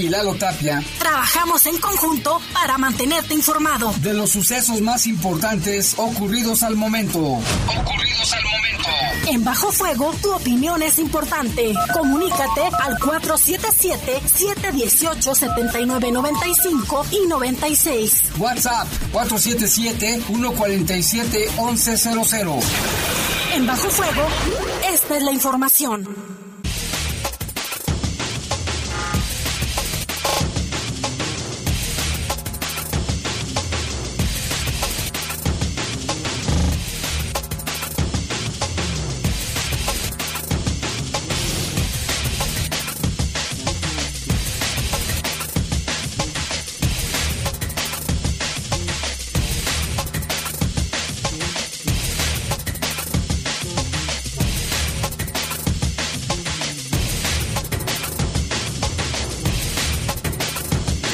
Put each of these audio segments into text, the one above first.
y Lalo Tapia trabajamos en conjunto para mantenerte informado de los sucesos más importantes ocurridos al momento. Ocurridos al momento. En Bajo Fuego, tu opinión es importante. Comunícate al 477-718-7995 y 96. WhatsApp 477-147-1100. En Bajo Fuego, esta es la información.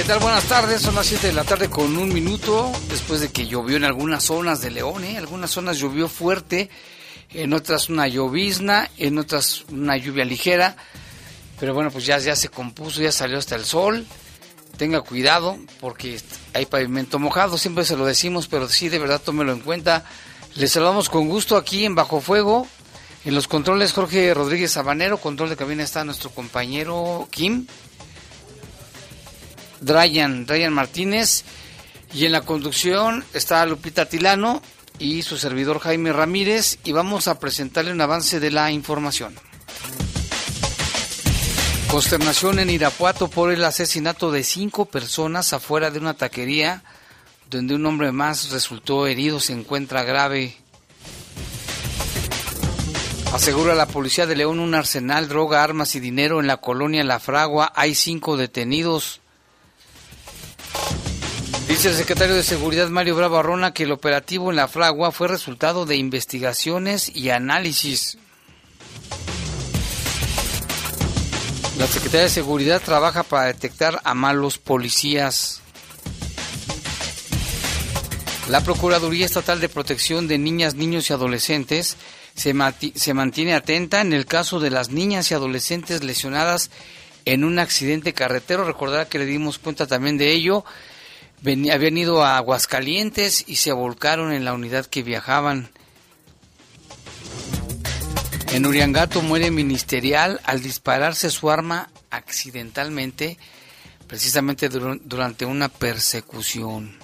Buenas tardes, son las 7 de la tarde con un minuto, después de que llovió en algunas zonas de León, ¿eh? algunas zonas llovió fuerte, en otras una llovizna, en otras una lluvia ligera, pero bueno, pues ya, ya se compuso, ya salió hasta el sol, tenga cuidado porque hay pavimento mojado, siempre se lo decimos, pero sí, de verdad, tómelo en cuenta. Les saludamos con gusto aquí en Bajo Fuego, en los controles Jorge Rodríguez Sabanero, control de cabina está nuestro compañero Kim. Dryan, Dryan Martínez. Y en la conducción está Lupita Tilano y su servidor Jaime Ramírez. Y vamos a presentarle un avance de la información. Consternación en Irapuato por el asesinato de cinco personas afuera de una taquería donde un hombre más resultó herido, se encuentra grave. Asegura la policía de León un arsenal, droga, armas y dinero en la colonia La Fragua. Hay cinco detenidos. Dice el secretario de Seguridad Mario Bravo Arrona que el operativo en la Fragua fue resultado de investigaciones y análisis. La Secretaría de Seguridad trabaja para detectar a malos policías. La Procuraduría Estatal de Protección de Niñas, Niños y Adolescentes se, mantiene atenta en el caso de las niñas y adolescentes lesionadas en un accidente carretero. Recordará que le dimos cuenta también de ello habían ido a Aguascalientes y se volcaron en la unidad que viajaban. En Uriangato muere ministerial al dispararse su arma accidentalmente, precisamente durante una persecución.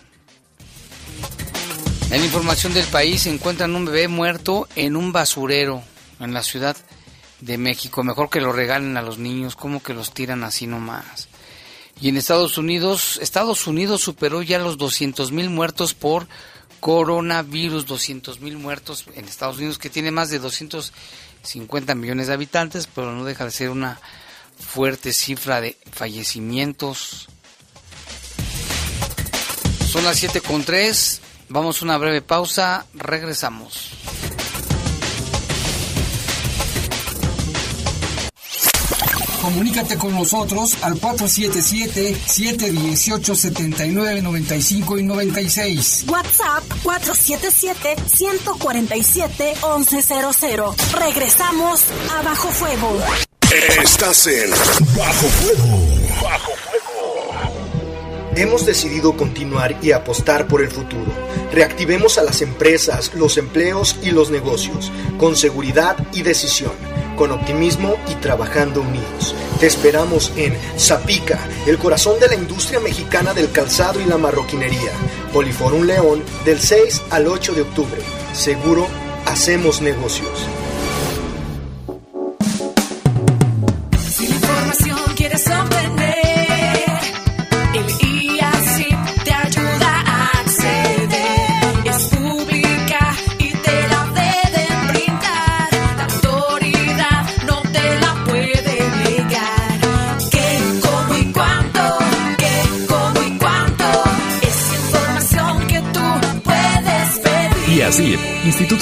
En información del país encuentran un bebé muerto en un basurero en la ciudad de México. Mejor que lo regalen a los niños, como que los tiran así nomás. Y en Estados Unidos, Estados Unidos superó ya los 200 mil muertos por coronavirus, 200 mil muertos en Estados Unidos, que tiene más de 250 millones de habitantes, pero no deja de ser una fuerte cifra de fallecimientos. Son las 7 con 3, vamos a una breve pausa, regresamos. Comunícate con nosotros al 477-718-7995 y 96. WhatsApp 477-147-1100. Regresamos a Bajo Fuego. Estás en Bajo Fuego. Bajo Fuego. Hemos decidido continuar y apostar por el futuro. Reactivemos a las empresas, los empleos y los negocios, con seguridad y decisión con optimismo y trabajando unidos. Te esperamos en Zapica, el corazón de la industria mexicana del calzado y la marroquinería. Poliforum León, del 6 al 8 de octubre. Seguro, hacemos negocios.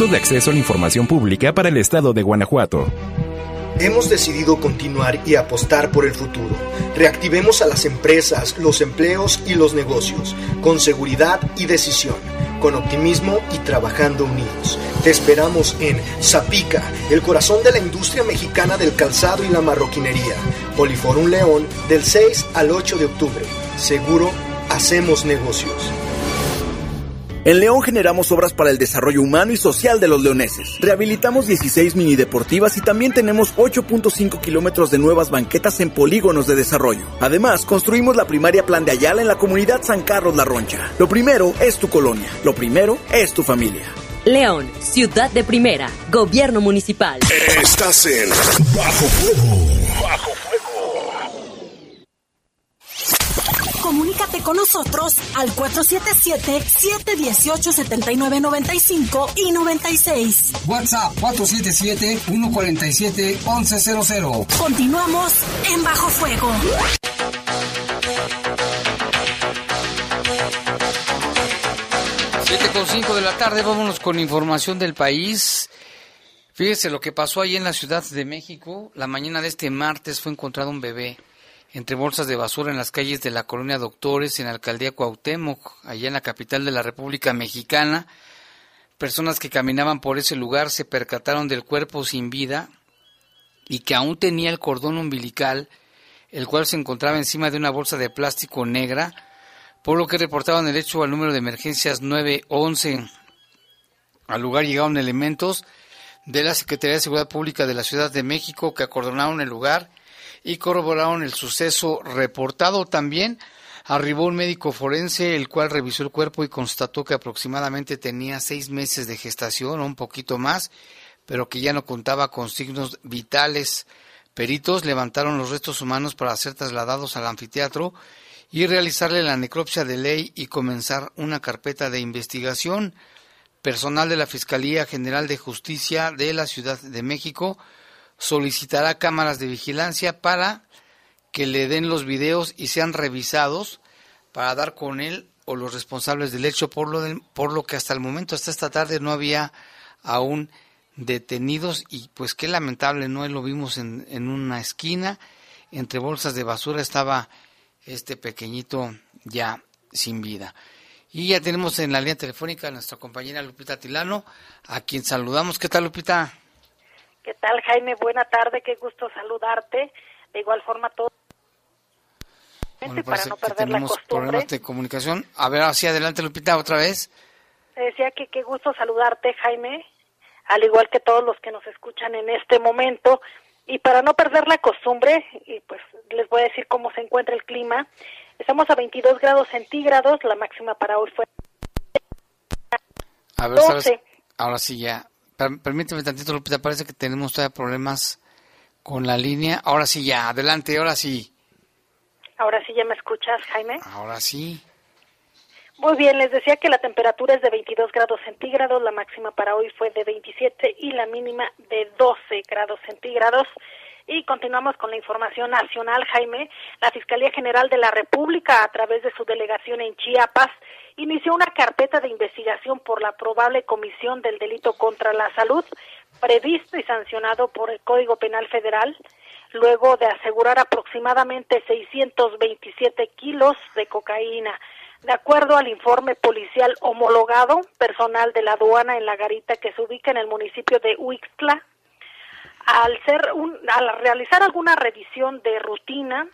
De Acceso a la Información Pública para el Estado de Guanajuato. Hemos decidido continuar y apostar por el futuro. Reactivemos a las empresas, los empleos y los negocios, con seguridad y decisión, con optimismo y trabajando unidos. Te esperamos en Zapica, el corazón de la industria mexicana del calzado y la marroquinería. Poliforum León del 6 al 8 de octubre. Seguro, hacemos negocios. En León generamos obras para el desarrollo humano y social de los leoneses. Rehabilitamos 16 mini deportivas y también tenemos 8.5 kilómetros de nuevas banquetas en polígonos de desarrollo. Además, construimos la primaria Plan de Ayala en la comunidad San Carlos La Roncha. Lo primero es tu colonia. Lo primero es tu familia. León, ciudad de primera, gobierno municipal. Estás en Bajo Fuego. Bajo Comunícate con nosotros al 477-718-7995 y 96. WhatsApp 477-147-1100. Continuamos en Bajo Fuego. 7 con 5 de la tarde, vámonos con información del país. Fíjese lo que pasó ahí en la Ciudad de México. La mañana de este martes fue encontrado un bebé entre bolsas de basura en las calles de la colonia Doctores, en la alcaldía Cuauhtémoc, allá en la capital de la República Mexicana. Personas que caminaban por ese lugar se percataron del cuerpo sin vida y que aún tenía el cordón umbilical, el cual se encontraba encima de una bolsa de plástico negra, por lo que reportaban el hecho al número de emergencias 911. Al lugar llegaron elementos de la Secretaría de Seguridad Pública de la Ciudad de México que acordonaron el lugar y corroboraron el suceso reportado también. Arribó un médico forense, el cual revisó el cuerpo y constató que aproximadamente tenía seis meses de gestación o un poquito más, pero que ya no contaba con signos vitales. Peritos levantaron los restos humanos para ser trasladados al anfiteatro y realizarle la necropsia de ley y comenzar una carpeta de investigación. Personal de la Fiscalía General de Justicia de la Ciudad de México solicitará cámaras de vigilancia para que le den los videos y sean revisados para dar con él o los responsables del hecho, por lo, por lo que hasta el momento, hasta esta tarde, no había aún detenidos y pues qué lamentable, ¿no? Lo vimos en, en una esquina, entre bolsas de basura estaba este pequeñito ya sin vida. Y ya tenemos en la línea telefónica a nuestra compañera Lupita Tilano, a quien saludamos. ¿Qué tal, Lupita? ¿Qué tal, Jaime? Buena tarde, qué gusto saludarte. De igual forma, todo. para no perder la costumbre. problemas de comunicación. A ver, hacia adelante, Lupita, otra vez. Te decía que qué gusto saludarte, Jaime, al igual que todos los que nos escuchan en este momento. Y para no perder la costumbre, y pues les voy a decir cómo se encuentra el clima. Estamos a 22 grados centígrados, la máxima para hoy fue a ver, ¿sabes? Ahora sí ya permíteme tantito, Lupita, parece que tenemos todavía problemas con la línea. Ahora sí, ya, adelante, ahora sí. Ahora sí, ¿ya me escuchas, Jaime? Ahora sí. Muy bien, les decía que la temperatura es de 22 grados centígrados, la máxima para hoy fue de 27 y la mínima de 12 grados centígrados. Y continuamos con la información nacional, Jaime. La Fiscalía General de la República, a través de su delegación en Chiapas, inició una carpeta de investigación por la probable comisión del delito contra la salud, previsto y sancionado por el Código Penal Federal, luego de asegurar aproximadamente 627 kilos de cocaína. De acuerdo al informe policial homologado, personal de la aduana en la garita que se ubica en el municipio de Huixtla, al, ser un, al realizar alguna revisión de rutina,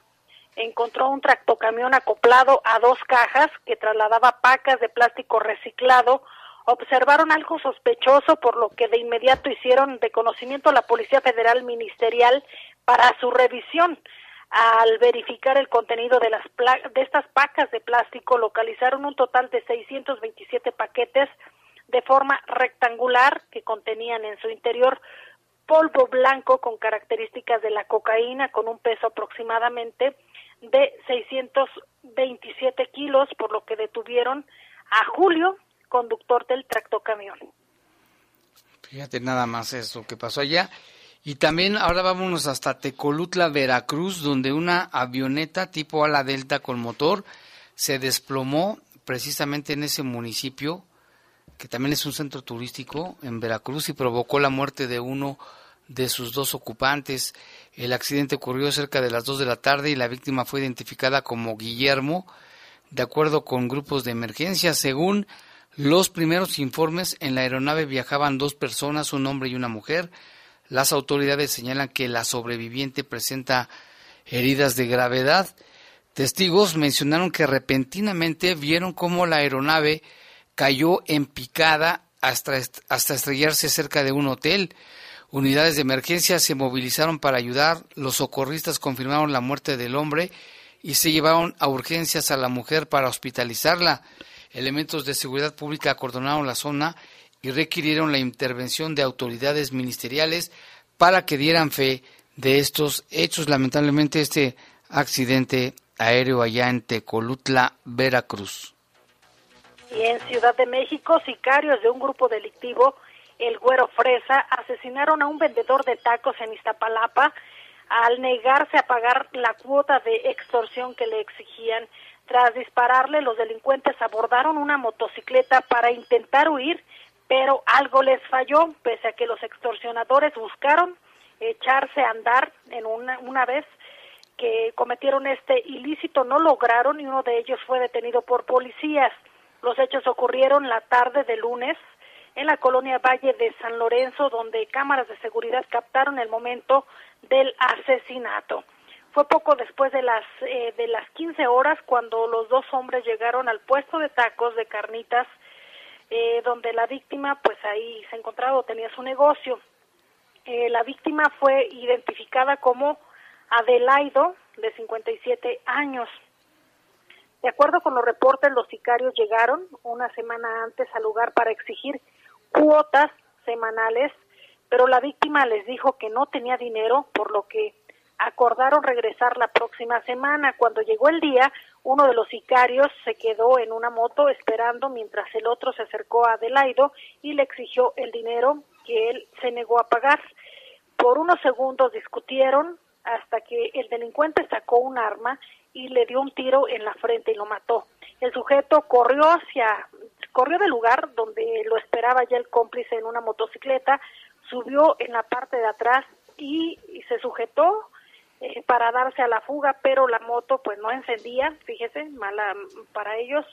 encontró un tractocamión acoplado a dos cajas que trasladaba pacas de plástico reciclado. Observaron algo sospechoso, por lo que de inmediato hicieron de conocimiento a la Policía Federal Ministerial para su revisión. Al verificar el contenido de, las de estas pacas de plástico, localizaron un total de 627 paquetes de forma rectangular que contenían en su interior polvo blanco con características de la cocaína con un peso aproximadamente de 627 kilos, por lo que detuvieron a Julio, conductor del tractocamión. Fíjate nada más eso que pasó allá. Y también ahora vámonos hasta Tecolutla, Veracruz, donde una avioneta tipo ala delta con motor se desplomó precisamente en ese municipio, que también es un centro turístico en Veracruz y provocó la muerte de uno de sus dos ocupantes. El accidente ocurrió cerca de las 2 de la tarde y la víctima fue identificada como Guillermo, de acuerdo con grupos de emergencia. Según los primeros informes, en la aeronave viajaban dos personas, un hombre y una mujer. Las autoridades señalan que la sobreviviente presenta heridas de gravedad. Testigos mencionaron que repentinamente vieron cómo la aeronave cayó en picada hasta, hasta estrellarse cerca de un hotel. Unidades de emergencia se movilizaron para ayudar, los socorristas confirmaron la muerte del hombre y se llevaron a urgencias a la mujer para hospitalizarla. Elementos de seguridad pública acordonaron la zona y requirieron la intervención de autoridades ministeriales para que dieran fe de estos hechos. Lamentablemente este accidente aéreo allá en Tecolutla, Veracruz. Y en Ciudad de México, sicarios de un grupo delictivo, el Güero Fresa, asesinaron a un vendedor de tacos en Iztapalapa al negarse a pagar la cuota de extorsión que le exigían. Tras dispararle, los delincuentes abordaron una motocicleta para intentar huir, pero algo les falló, pese a que los extorsionadores buscaron echarse a andar en una, una vez que cometieron este ilícito, no lograron y uno de ellos fue detenido por policías. Los hechos ocurrieron la tarde de lunes en la colonia Valle de San Lorenzo, donde cámaras de seguridad captaron el momento del asesinato. Fue poco después de las eh, de las 15 horas cuando los dos hombres llegaron al puesto de tacos de carnitas eh, donde la víctima pues ahí se encontraba o tenía su negocio. Eh, la víctima fue identificada como Adelaido de 57 años. De acuerdo con los reportes, los sicarios llegaron una semana antes al lugar para exigir cuotas semanales, pero la víctima les dijo que no tenía dinero, por lo que acordaron regresar la próxima semana. Cuando llegó el día, uno de los sicarios se quedó en una moto esperando mientras el otro se acercó a Adelaido y le exigió el dinero que él se negó a pagar. Por unos segundos discutieron hasta que el delincuente sacó un arma y le dio un tiro en la frente y lo mató. El sujeto corrió hacia, corrió del lugar donde lo esperaba ya el cómplice en una motocicleta, subió en la parte de atrás y, se sujetó eh, para darse a la fuga, pero la moto pues no encendía, fíjese, mala para ellos,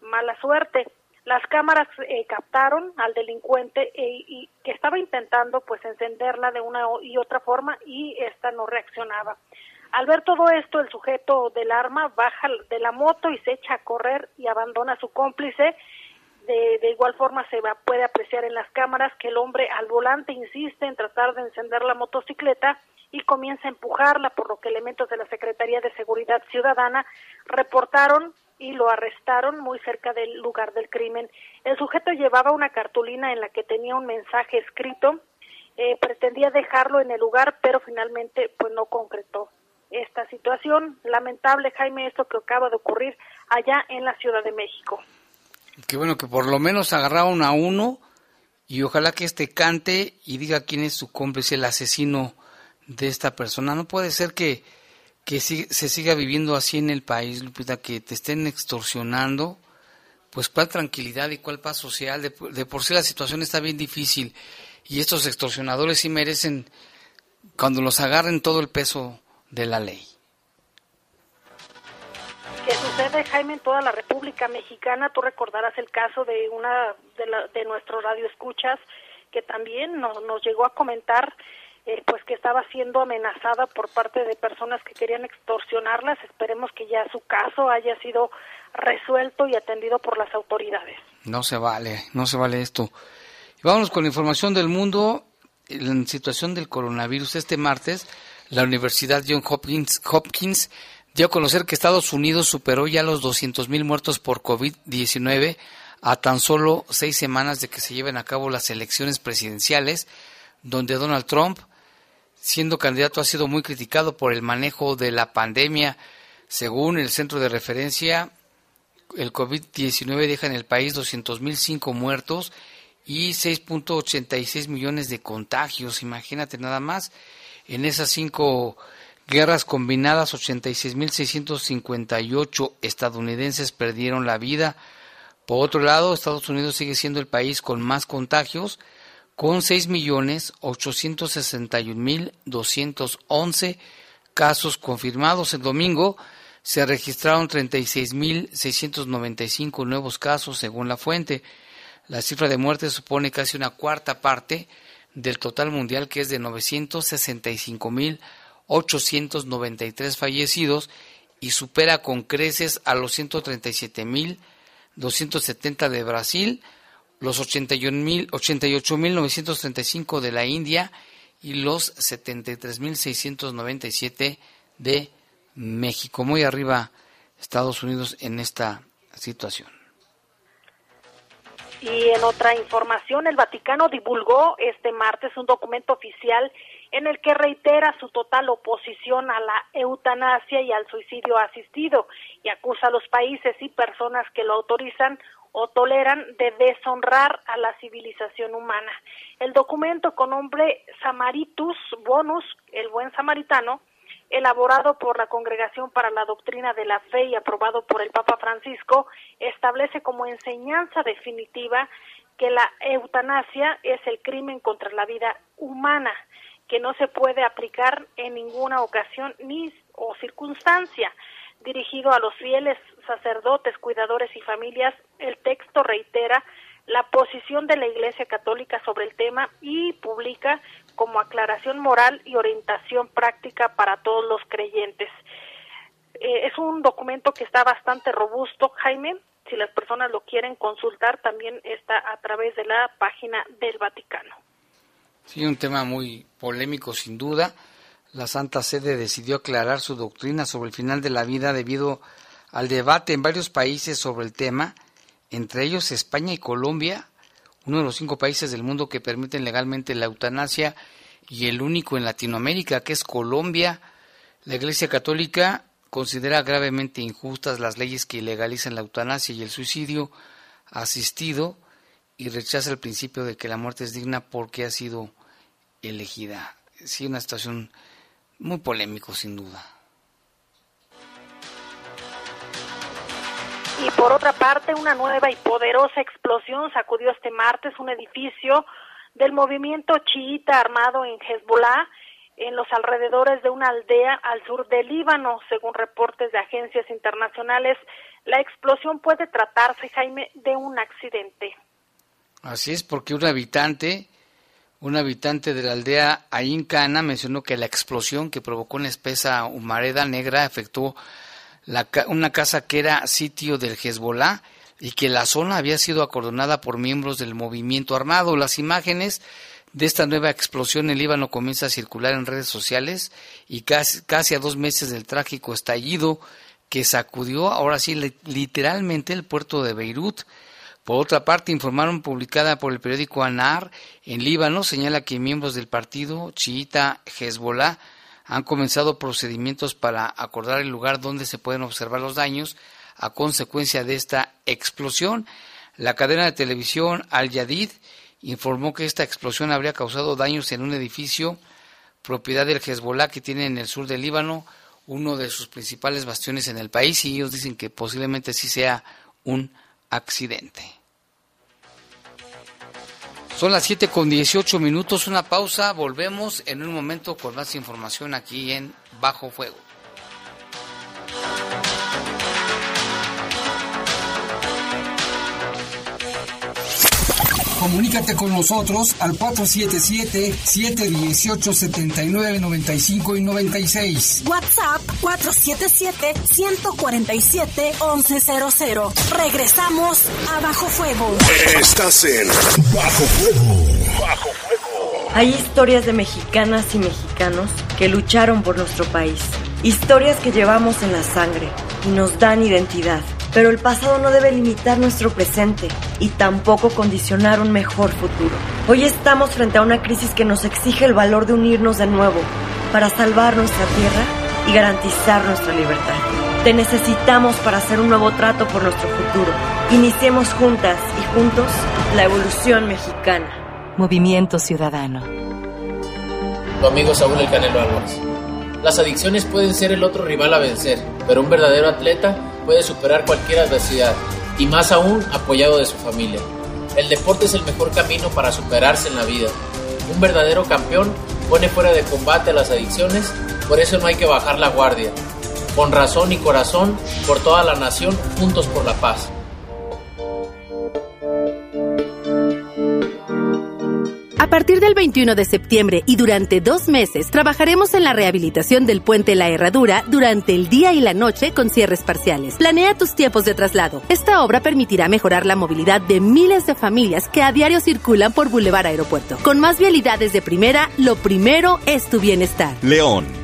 mala suerte. Las cámaras eh, captaron al delincuente eh, y que estaba intentando pues encenderla de una y otra forma y esta no reaccionaba. Al ver todo esto, el sujeto del arma baja de la moto y se echa a correr y abandona a su cómplice. De, de, igual forma se va, puede apreciar en las cámaras que el hombre al volante insiste en tratar de encender la motocicleta y comienza a empujarla, por lo que elementos de la Secretaría de Seguridad Ciudadana reportaron y lo arrestaron muy cerca del lugar del crimen. El sujeto llevaba una cartulina en la que tenía un mensaje escrito, eh, pretendía dejarlo en el lugar, pero finalmente pues no concretó esta situación. Lamentable, Jaime, esto que acaba de ocurrir allá en la Ciudad de México. Qué bueno que por lo menos agarraron a uno y ojalá que este cante y diga quién es su cómplice, el asesino de esta persona. No puede ser que, que se siga viviendo así en el país, Lupita, que te estén extorsionando. Pues cuál tranquilidad y cuál paz social. De, de por sí la situación está bien difícil y estos extorsionadores sí merecen, cuando los agarren, todo el peso de la ley. Que sucede, Jaime, en toda la República Mexicana. Tú recordarás el caso de una de, la, de nuestros radioescuchas que también nos, nos llegó a comentar eh, pues que estaba siendo amenazada por parte de personas que querían extorsionarlas. Esperemos que ya su caso haya sido resuelto y atendido por las autoridades. No se vale, no se vale esto. Vámonos con la información del mundo. En situación del coronavirus, este martes, la Universidad John Hopkins, Hopkins dio a conocer que Estados Unidos superó ya los 200.000 muertos por COVID-19 a tan solo seis semanas de que se lleven a cabo las elecciones presidenciales, donde Donald Trump siendo candidato ha sido muy criticado por el manejo de la pandemia. Según el centro de referencia, el COVID-19 deja en el país 200.005 muertos y 6.86 millones de contagios. Imagínate nada más. En esas cinco guerras combinadas, 86.658 estadounidenses perdieron la vida. Por otro lado, Estados Unidos sigue siendo el país con más contagios, con 6.861.211 casos confirmados. El domingo se registraron 36.695 nuevos casos según la fuente. La cifra de muertes supone casi una cuarta parte del total mundial que es de 965.000 893 fallecidos y supera con creces a los 137.270 de Brasil, los 88.935 de la India y los 73.697 de México. Muy arriba Estados Unidos en esta situación. Y en otra información, el Vaticano divulgó este martes un documento oficial en el que reitera su total oposición a la eutanasia y al suicidio asistido y acusa a los países y personas que lo autorizan o toleran de deshonrar a la civilización humana. El documento con nombre Samaritus Bonus, el buen samaritano, elaborado por la Congregación para la Doctrina de la Fe y aprobado por el Papa Francisco, establece como enseñanza definitiva que la eutanasia es el crimen contra la vida humana, que no se puede aplicar en ninguna ocasión ni o circunstancia. Dirigido a los fieles, sacerdotes, cuidadores y familias, el texto reitera la posición de la Iglesia Católica sobre el tema y publica como aclaración moral y orientación práctica para todos los creyentes. Eh, es un documento que está bastante robusto, Jaime. Si las personas lo quieren consultar, también está a través de la página del Vaticano. Sí, un tema muy polémico sin duda. La Santa Sede decidió aclarar su doctrina sobre el final de la vida debido al debate en varios países sobre el tema, entre ellos España y Colombia, uno de los cinco países del mundo que permiten legalmente la eutanasia y el único en Latinoamérica, que es Colombia. La Iglesia Católica considera gravemente injustas las leyes que legalizan la eutanasia y el suicidio asistido y rechaza el principio de que la muerte es digna porque ha sido elegida. Sí, una situación muy polémico, sin duda. Y por otra parte, una nueva y poderosa explosión sacudió este martes un edificio del movimiento chiita armado en Hezbollah en los alrededores de una aldea al sur del Líbano, según reportes de agencias internacionales. La explosión puede tratarse, Jaime, de un accidente. Así es, porque un habitante, un habitante de la aldea Ain Kana mencionó que la explosión que provocó una espesa humareda negra afectó una casa que era sitio del Hezbollah y que la zona había sido acordonada por miembros del movimiento armado. Las imágenes de esta nueva explosión en Líbano comienzan a circular en redes sociales y casi, casi a dos meses del trágico estallido que sacudió ahora sí literalmente el puerto de Beirut. Por otra parte, informaron publicada por el periódico Anar en Líbano, señala que miembros del partido chiita Hezbollah han comenzado procedimientos para acordar el lugar donde se pueden observar los daños a consecuencia de esta explosión. La cadena de televisión Al Yadid informó que esta explosión habría causado daños en un edificio propiedad del Hezbollah que tiene en el sur del Líbano, uno de sus principales bastiones en el país, y ellos dicen que posiblemente sí sea un accidente. Son las 7 con 18 minutos, una pausa, volvemos en un momento con más información aquí en Bajo Fuego. Comunícate con nosotros al 477-718-7995 y 96. WhatsApp 477-147-1100. Regresamos a Bajo Fuego. Estás en Bajo Fuego. Bajo Fuego. Hay historias de mexicanas y mexicanos que lucharon por nuestro país. Historias que llevamos en la sangre y nos dan identidad. Pero el pasado no debe limitar nuestro presente y tampoco condicionar un mejor futuro. Hoy estamos frente a una crisis que nos exige el valor de unirnos de nuevo para salvar nuestra tierra y garantizar nuestra libertad. Te necesitamos para hacer un nuevo trato por nuestro futuro. Iniciemos juntas y juntos la evolución mexicana. Movimiento Ciudadano. Tu amigo Saúl El Canelo Álvarez. Las adicciones pueden ser el otro rival a vencer, pero un verdadero atleta puede superar cualquier adversidad, y más aún apoyado de su familia. El deporte es el mejor camino para superarse en la vida. Un verdadero campeón pone fuera de combate las adicciones, por eso no hay que bajar la guardia. Con razón y corazón, por toda la nación, juntos por la paz. Partir del 21 de septiembre y durante dos meses trabajaremos en la rehabilitación del puente La Herradura durante el día y la noche con cierres parciales. Planea tus tiempos de traslado. Esta obra permitirá mejorar la movilidad de miles de familias que a diario circulan por Boulevard Aeropuerto. Con más vialidades de primera, lo primero es tu bienestar. León.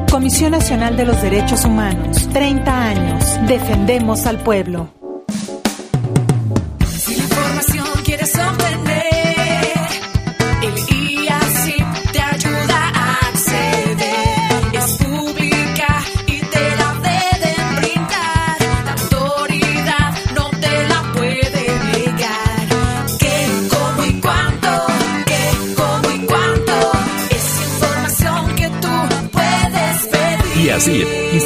Comisión Nacional de los Derechos Humanos, 30 años. Defendemos al pueblo.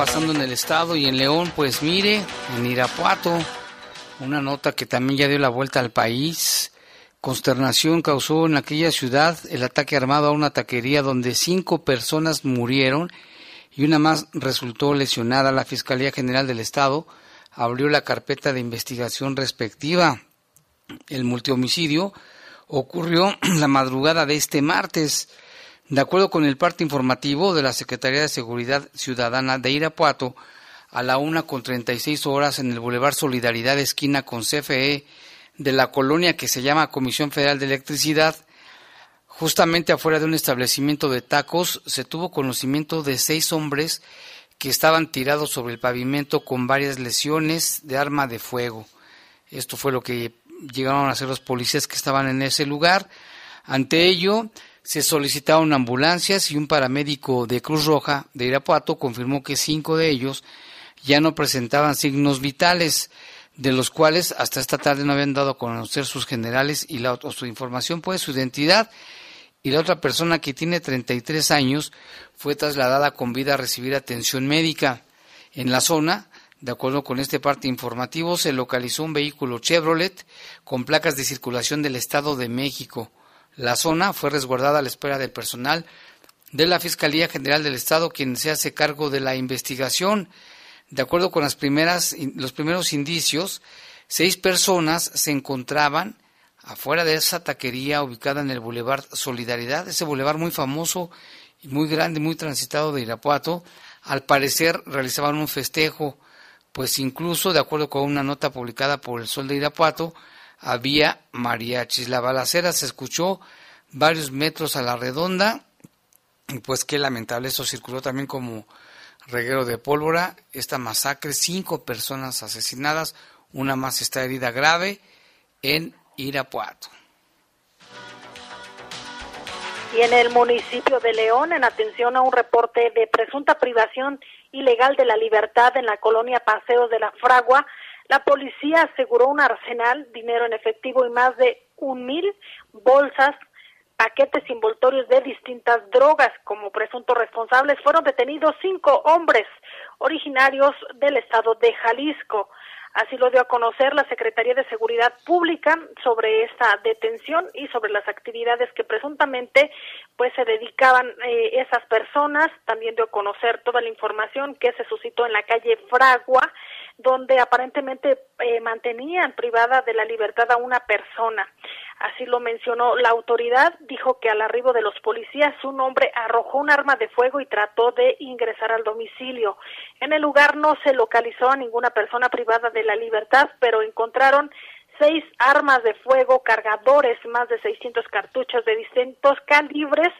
Pasando en el estado y en León, pues mire, en Irapuato, una nota que también ya dio la vuelta al país. Consternación causó en aquella ciudad el ataque armado a una taquería donde cinco personas murieron y una más resultó lesionada. La Fiscalía General del Estado abrió la carpeta de investigación respectiva. El multihomicidio ocurrió la madrugada de este martes. De acuerdo con el parte informativo de la Secretaría de Seguridad Ciudadana de Irapuato, a la una con 36 horas en el Boulevard Solidaridad esquina con CFE de la colonia que se llama Comisión Federal de Electricidad, justamente afuera de un establecimiento de tacos, se tuvo conocimiento de seis hombres que estaban tirados sobre el pavimento con varias lesiones de arma de fuego. Esto fue lo que llegaron a hacer los policías que estaban en ese lugar. Ante ello, se solicitaron ambulancias y un paramédico de Cruz Roja de Irapuato confirmó que cinco de ellos ya no presentaban signos vitales, de los cuales hasta esta tarde no habían dado a conocer sus generales y la, o su información, pues su identidad. Y la otra persona que tiene 33 años fue trasladada con vida a recibir atención médica. En la zona, de acuerdo con este parte informativo, se localizó un vehículo Chevrolet con placas de circulación del Estado de México. La zona fue resguardada a la espera del personal de la Fiscalía General del Estado, quien se hace cargo de la investigación. De acuerdo con las primeras, los primeros indicios, seis personas se encontraban afuera de esa taquería ubicada en el Boulevard Solidaridad, ese boulevard muy famoso y muy grande, muy transitado de Irapuato. Al parecer realizaban un festejo, pues incluso, de acuerdo con una nota publicada por el Sol de Irapuato, había mariachis. La balacera se escuchó varios metros a la redonda, y pues qué lamentable, eso circuló también como reguero de pólvora, esta masacre, cinco personas asesinadas, una más está herida grave en Irapuato. Y en el municipio de León, en atención a un reporte de presunta privación ilegal de la libertad en la colonia Paseos de la Fragua, la policía aseguró un arsenal, dinero en efectivo y más de un mil bolsas, paquetes envoltorios de distintas drogas. Como presuntos responsables fueron detenidos cinco hombres originarios del estado de Jalisco. Así lo dio a conocer la Secretaría de Seguridad Pública sobre esta detención y sobre las actividades que presuntamente pues se dedicaban eh, esas personas. También dio a conocer toda la información que se suscitó en la calle Fragua, donde aparentemente eh, mantenían privada de la libertad a una persona. Así lo mencionó la autoridad, dijo que al arribo de los policías un hombre arrojó un arma de fuego y trató de ingresar al domicilio. En el lugar no se localizó a ninguna persona privada de la libertad, pero encontraron seis armas de fuego, cargadores, más de 600 cartuchos de distintos calibres,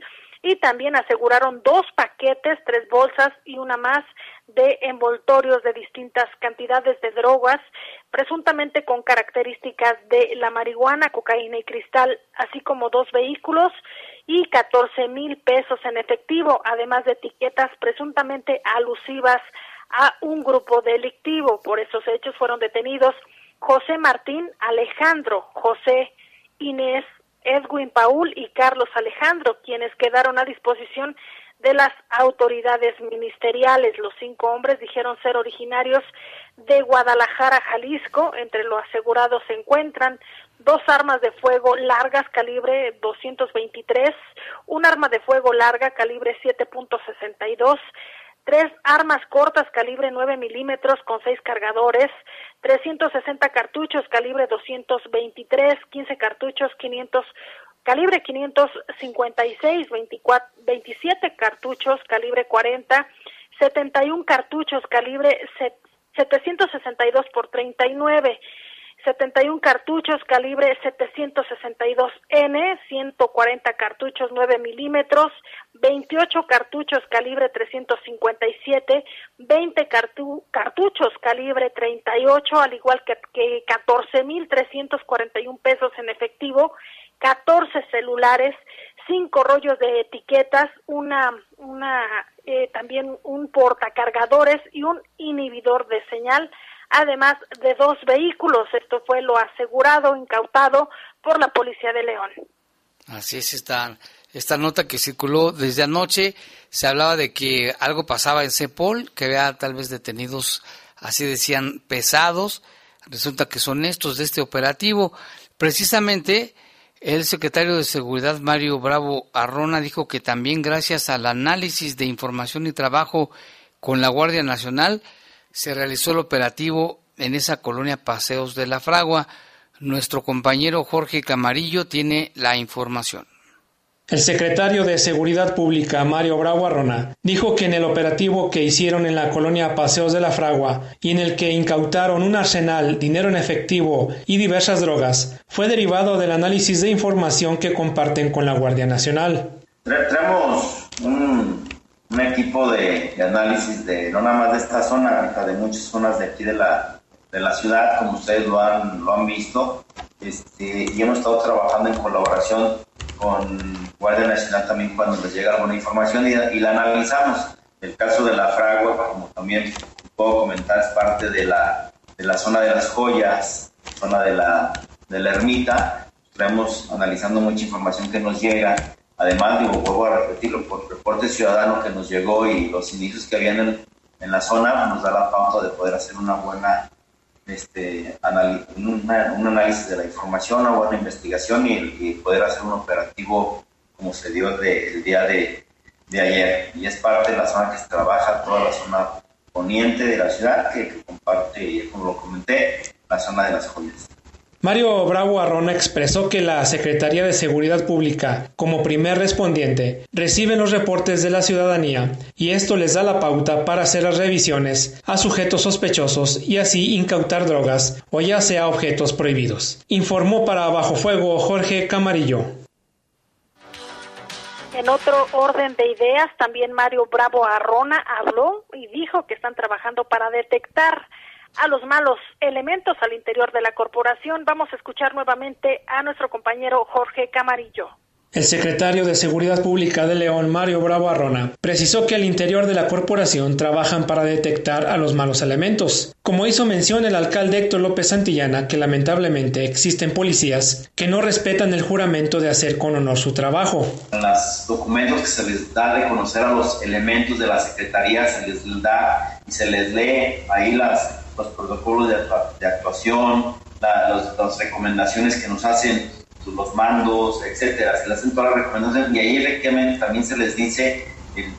y también aseguraron dos paquetes, tres bolsas y una más de envoltorios de distintas cantidades de drogas, presuntamente con características de la marihuana, cocaína y cristal, así como dos vehículos y 14 mil pesos en efectivo, además de etiquetas presuntamente alusivas a un grupo delictivo. Por esos hechos fueron detenidos José Martín Alejandro, José Inés, Edwin Paul y Carlos Alejandro, quienes quedaron a disposición de las autoridades ministeriales. Los cinco hombres dijeron ser originarios de Guadalajara, Jalisco. Entre los asegurados se encuentran dos armas de fuego largas calibre 223, un arma de fuego larga calibre 7.62, tres armas cortas calibre 9 milímetros con seis cargadores, 360 cartuchos calibre 223, 15 cartuchos 500 calibre 556, 24, 27 cartuchos calibre 40, 71 cartuchos calibre 762 por 39, 71 cartuchos calibre 762N, 140 cartuchos 9 milímetros, 28 cartuchos calibre 357, 20 cartu cartuchos calibre 38, al igual que, que 14.341 pesos en efectivo, 14 celulares, 5 rollos de etiquetas, una, una eh, también un portacargadores y un inhibidor de señal además de dos vehículos. Esto fue lo asegurado, incautado por la Policía de León. Así es, esta, esta nota que circuló desde anoche, se hablaba de que algo pasaba en Cepol, que había tal vez detenidos, así decían, pesados. Resulta que son estos de este operativo. Precisamente, el secretario de Seguridad, Mario Bravo Arrona, dijo que también gracias al análisis de información y trabajo con la Guardia Nacional, se realizó el operativo en esa colonia Paseos de la Fragua. Nuestro compañero Jorge Camarillo tiene la información. El secretario de Seguridad Pública, Mario Bravo Arrona, dijo que en el operativo que hicieron en la colonia Paseos de la Fragua y en el que incautaron un arsenal, dinero en efectivo y diversas drogas, fue derivado del análisis de información que comparten con la Guardia Nacional. Un un equipo de, análisis de no nada más de esta zona, de muchas zonas de aquí de la, de la ciudad, como ustedes lo han, lo han visto, este, y hemos estado trabajando en colaboración con Guardia Nacional también cuando les llega alguna información y, y la analizamos. El caso de la fragua, como también puedo comentar, es parte de la, de la zona de las joyas, zona de la, de la ermita. Estamos analizando mucha información que nos llega Además, digo, vuelvo a repetirlo, por reporte ciudadano que nos llegó y los inicios que habían en, en la zona, nos da la pauta de poder hacer una buena, este, un análisis de la información, una buena investigación y, poder hacer un operativo como se dio el día de, de, ayer. Y es parte de la zona que se trabaja, toda la zona poniente de la ciudad, que, que comparte, como lo comenté, la zona de las joyas. Mario Bravo Arrona expresó que la Secretaría de Seguridad Pública, como primer respondiente, recibe los reportes de la ciudadanía y esto les da la pauta para hacer las revisiones a sujetos sospechosos y así incautar drogas o ya sea objetos prohibidos. Informó para Bajo Fuego Jorge Camarillo. En otro orden de ideas, también Mario Bravo Arrona habló y dijo que están trabajando para detectar a los malos elementos al interior de la corporación. Vamos a escuchar nuevamente a nuestro compañero Jorge Camarillo. El secretario de Seguridad Pública de León, Mario Bravo Arrona, precisó que al interior de la corporación trabajan para detectar a los malos elementos. Como hizo mención el alcalde Héctor López Santillana, que lamentablemente existen policías que no respetan el juramento de hacer con honor su trabajo. En los documentos que se les da de conocer a los elementos de la Secretaría, se les da y se les lee ahí las los protocolos de, actuación, las recomendaciones que nos hacen los mandos, etcétera. Se les hacen todas las recomendaciones y ahí efectivamente también se les dice el,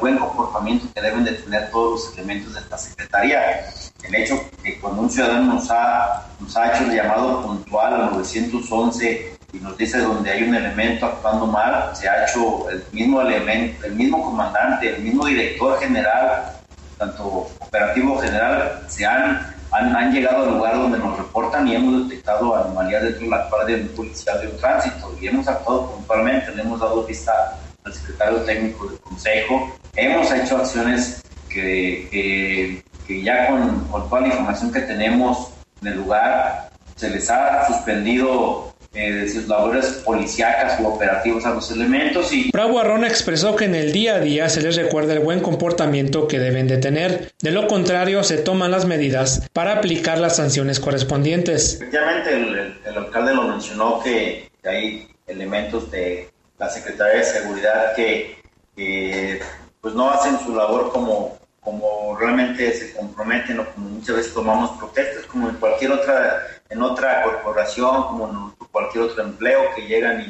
buen comportamiento que deben de tener todos los elementos de esta secretaría. El hecho que cuando un ciudadano nos ha, nos ha hecho el llamado puntual al 911 y nos dice donde hay un elemento actuando mal, se ha hecho el mismo elemento, el mismo comandante, el mismo director general tanto operativo general, se han, han, llegado al lugar donde nos reportan y hemos detectado anomalías dentro de la guardia policial de un tránsito y hemos actuado puntualmente, le hemos dado vista al secretario técnico del consejo. Hemos hecho acciones que, que, que ya con, con toda la información que tenemos en el lugar, se les ha suspendido eh, de sus labores policíacas u operativos a los elementos y Bravo Arrona expresó que en el día a día se les recuerda el buen comportamiento que deben de tener. De lo contrario, se toman las medidas para aplicar las sanciones correspondientes. efectivamente el, el- el alcalde lo mencionó que, hay elementos de la Secretaría de Seguridad que, que, pues no hacen su labor como, como realmente se comprometen o como muchas veces tomamos protestas como en cualquier otra en otra corporación como en cualquier otro empleo que llegan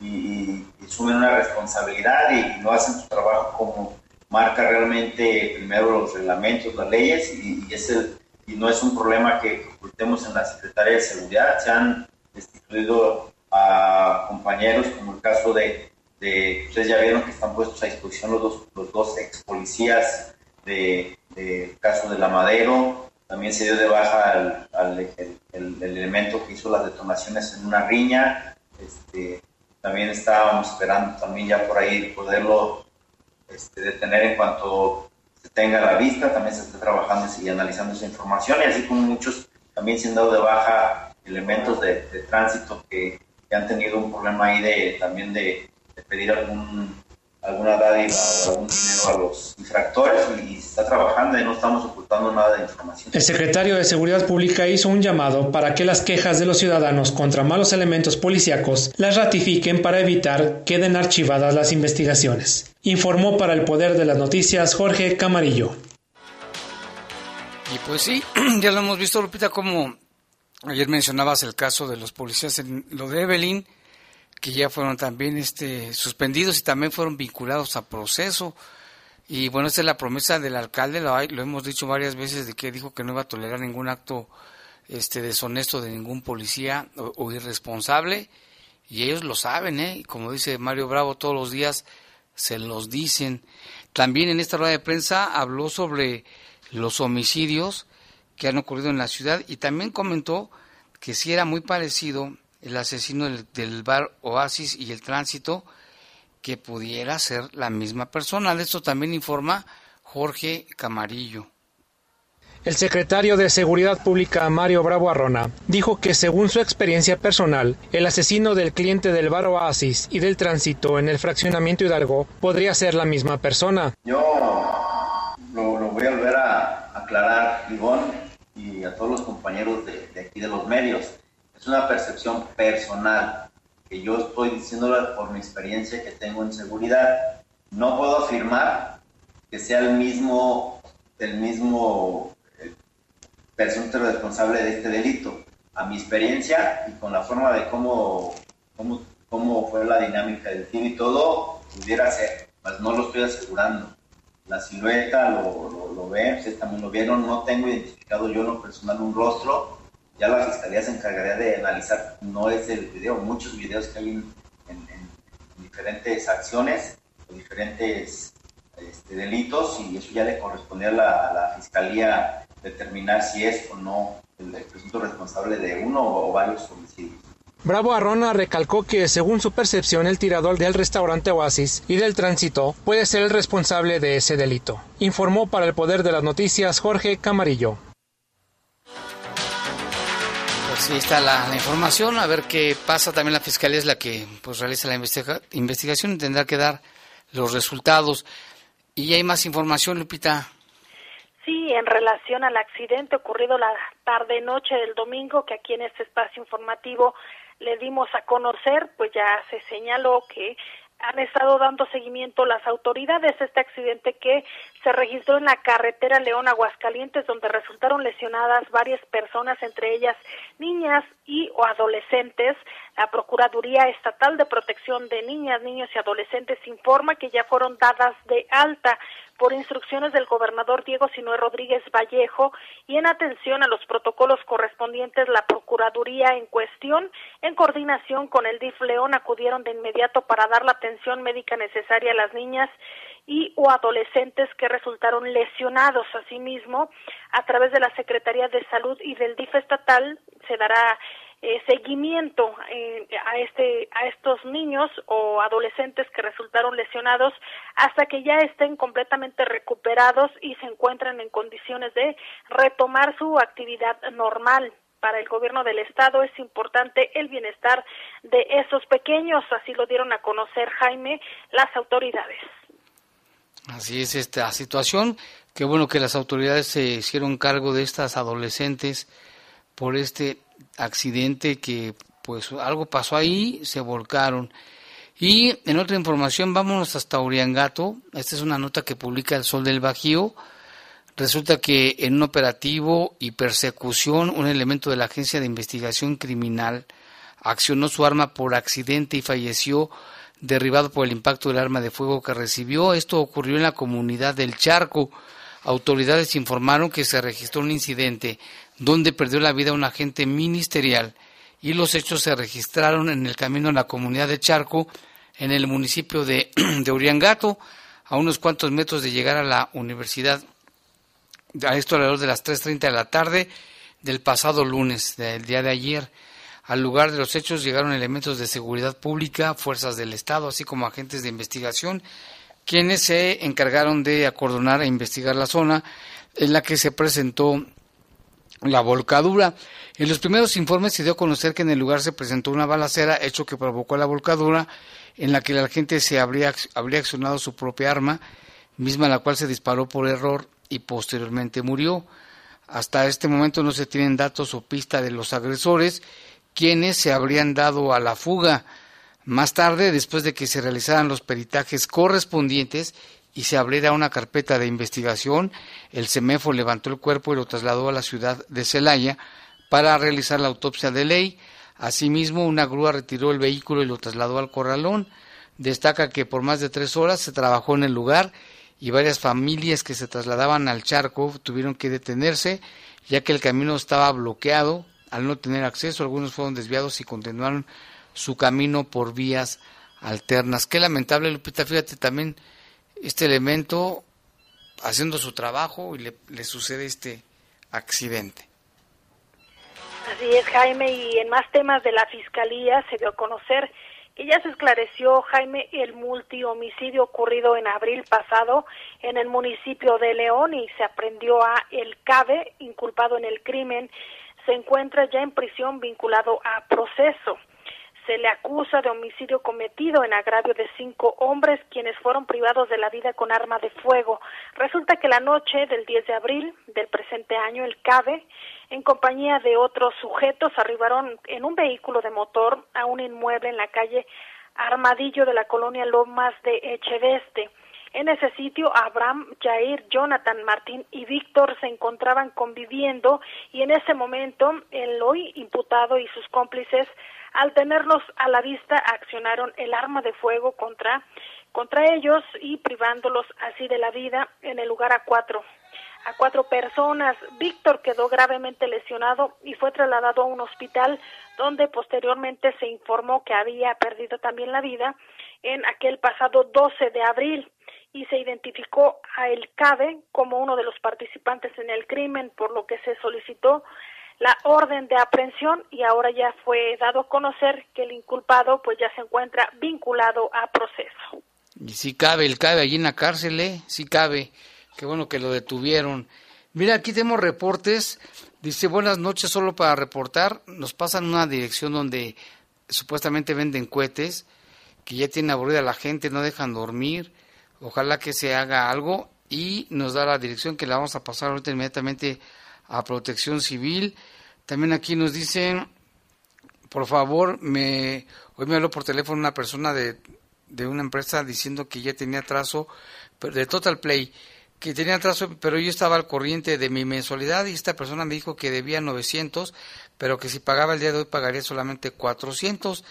y, y, asumen una responsabilidad y, no hacen su trabajo como marca realmente primero los reglamentos, las leyes y, es y no es un problema que ocultemos en la Secretaría de Seguridad. Se han destituido a compañeros, como el caso de, de ustedes ya vieron que están puestos a disposición los dos, los dos ex policías de, de caso de la Madero. También se dio de baja al, el, el- el elemento que hizo las detonaciones en una riña. Este, también estábamos esperando también ya por ahí poderlo este, detener en cuanto se tenga la vista. También se está trabajando y analizando esa información y así como muchos también se han dado de baja elementos de, tránsito que, que han tenido un problema ahí de también de pedir algún alguna dádiva o algún dinero a los infractores y, se está trabajando y no estamos ocultando nada de información. El secretario de Seguridad Pública hizo un llamado para que las quejas de los ciudadanos contra malos elementos policíacos las ratifiquen para evitar queden archivadas las investigaciones. Informó para el Poder de las Noticias Jorge Camarillo. Y pues sí, ya lo hemos visto, Lupita, como ayer mencionabas el caso de los policías en lo de Evelyn, que ya fueron también este, suspendidos y también fueron vinculados a proceso. Y bueno, esta es la promesa del alcalde, lo, hemos dicho varias veces, de que dijo que no iba a tolerar ningún acto este, deshonesto de ningún policía o, o irresponsable. Y ellos lo saben, ¿eh? Como dice Mario Bravo, todos los días se los dicen. También en esta rueda de prensa habló sobre los homicidios que han ocurrido en la ciudad y también comentó que sí era muy parecido el asesino del, del bar Oasis y el tránsito que pudiera ser la misma persona. De esto también informa Jorge Camarillo. El secretario de Seguridad Pública, Mario Bravo Arrona, dijo que según su experiencia personal, el asesino del cliente del bar Oasis y del tránsito en el fraccionamiento Hidalgo podría ser la misma persona. Yo lo, lo voy a volver a aclarar, Ivonne, y a todos los compañeros de, de aquí de los medios. Es una percepción personal que yo estoy diciéndola por mi experiencia que tengo en seguridad. No puedo afirmar que sea el mismo, el mismo eh, presunto responsable de este delito. A mi experiencia y con la forma de cómo, cómo, cómo fue la dinámica del tiro y todo, pudiera ser, mas no lo estoy asegurando. La silueta lo, lo, lo ven, ustedes también lo vieron, no tengo identificado yo en lo personal un rostro, ya la fiscalía se encargaría de analizar, no es el video, muchos videos que hay en, en- en diferentes acciones, o diferentes este, delitos, y eso ya le correspondería a la, fiscalía determinar si es o no el, el presunto responsable de uno o, o varios homicidios. Bravo Arrona recalcó que, según su percepción, el tirador del restaurante Oasis y del tránsito puede ser el responsable de ese delito. Informó para el Poder de las Noticias Jorge Camarillo. Pues sí, está la, la información, a ver qué pasa. También la fiscalía es la que pues realiza la investiga- investigación y tendrá que dar los resultados. Y hay más información, Lupita. Sí, en relación al accidente ocurrido la tarde-noche del domingo, que aquí en este espacio informativo le dimos a conocer, pues ya se señaló que han estado dando seguimiento las autoridades este accidente que se registró en la carretera León Aguascalientes, donde resultaron lesionadas varias personas, entre ellas niñas y o adolescentes. La Procuraduría Estatal de Protección de Niñas, Niños y Adolescentes informa que ya fueron dadas de alta por instrucciones del gobernador Diego Sinué Rodríguez Vallejo y en atención a los protocolos correspondientes, la Procuraduría en cuestión, en coordinación con el DIF León, acudieron de inmediato para dar la atención médica necesaria a las niñas y o adolescentes que resultaron lesionados. Asimismo, a través de la Secretaría de Salud y del DIF estatal se dará eh, seguimiento eh, a este a estos niños o adolescentes que resultaron lesionados hasta que ya estén completamente recuperados y se encuentren en condiciones de retomar su actividad normal para el gobierno del estado es importante el bienestar de esos pequeños, así lo dieron a conocer Jaime las autoridades. Así es esta situación. Qué bueno que las autoridades se hicieron cargo de estas adolescentes por este accidente que pues algo pasó ahí, se volcaron. Y en otra información, vámonos hasta Uriangato. Esta es una nota que publica El Sol del Bajío. Resulta que en un operativo y persecución, un elemento de la Agencia de Investigación Criminal accionó su arma por accidente y falleció derribado por el impacto del arma de fuego que recibió. Esto ocurrió en la comunidad del Charco. Autoridades informaron que se registró un incidente donde perdió la vida un agente ministerial y los hechos se registraron en el camino a la comunidad de Charco, en el municipio de, de Uriangato, a unos cuantos metros de llegar a la universidad, a esto alrededor de las 3.30 de la tarde del pasado lunes, del día de ayer. Al lugar de los hechos llegaron elementos de seguridad pública, fuerzas del Estado, así como agentes de investigación, quienes se encargaron de acordonar e investigar la zona en la que se presentó la volcadura. En los primeros informes se dio a conocer que en el lugar se presentó una balacera, hecho que provocó la volcadura, en la que la gente se habría, habría accionado su propia arma, misma la cual se disparó por error y posteriormente murió. Hasta este momento no se tienen datos o pista de los agresores, quienes se habrían dado a la fuga. Más tarde, después de que se realizaran los peritajes correspondientes y se abriera una carpeta de investigación, el CEMEFO levantó el cuerpo y lo trasladó a la ciudad de Celaya para realizar la autopsia de ley. Asimismo, una grúa retiró el vehículo y lo trasladó al corralón. Destaca que por más de tres horas se trabajó en el lugar y varias familias que se trasladaban al charco tuvieron que detenerse ya que el camino estaba bloqueado al no tener acceso. Algunos fueron desviados y continuaron su camino por vías alternas. Qué lamentable, Lupita. Fíjate también este elemento haciendo su trabajo y le, le sucede este accidente. Así es, Jaime, y en más temas de la Fiscalía se dio a conocer que ya se esclareció, Jaime, el multihomicidio ocurrido en abril pasado en el municipio de León y se aprendió a El Cabe, inculpado en el crimen, se encuentra ya en prisión vinculado a proceso se le acusa de homicidio cometido en agravio de cinco hombres quienes fueron privados de la vida con arma de fuego. Resulta que la noche del 10 de abril del presente año, el CABE, en compañía de otros sujetos, arribaron en un vehículo de motor a un inmueble en la calle Armadillo de la colonia Lomas de Echeveste. En ese sitio, Abraham, Jair, Jonathan, Martín y Víctor se encontraban conviviendo y en ese momento el hoy imputado y sus cómplices al tenerlos a la vista accionaron el arma de fuego contra contra ellos y privándolos así de la vida en el lugar a cuatro a cuatro personas. Víctor quedó gravemente lesionado y fue trasladado a un hospital donde posteriormente se informó que había perdido también la vida en aquel pasado 12 de abril y se identificó a El Cabe como uno de los participantes en el crimen, por lo que se solicitó la orden de aprehensión y ahora ya fue dado a conocer que el inculpado pues ya se encuentra vinculado a proceso. Y si cabe, el cabe allí en la cárcel, ¿eh? Sí cabe. Qué bueno que lo detuvieron. Mira, aquí tenemos reportes. Dice, buenas noches, solo para reportar. Nos pasan una dirección donde supuestamente venden cohetes, que ya tiene aburrida la gente, no dejan dormir. Ojalá que se haga algo y nos da la dirección que la vamos a pasar ahorita inmediatamente a Protección Civil. También aquí nos dicen, por favor, me hoy me habló por teléfono una persona de, de una empresa diciendo que ya tenía trazo de Total Play, que tenía trazo, pero yo estaba al corriente de mi mensualidad y esta persona me dijo que debía 900, pero que si pagaba el día de hoy pagaría solamente 400.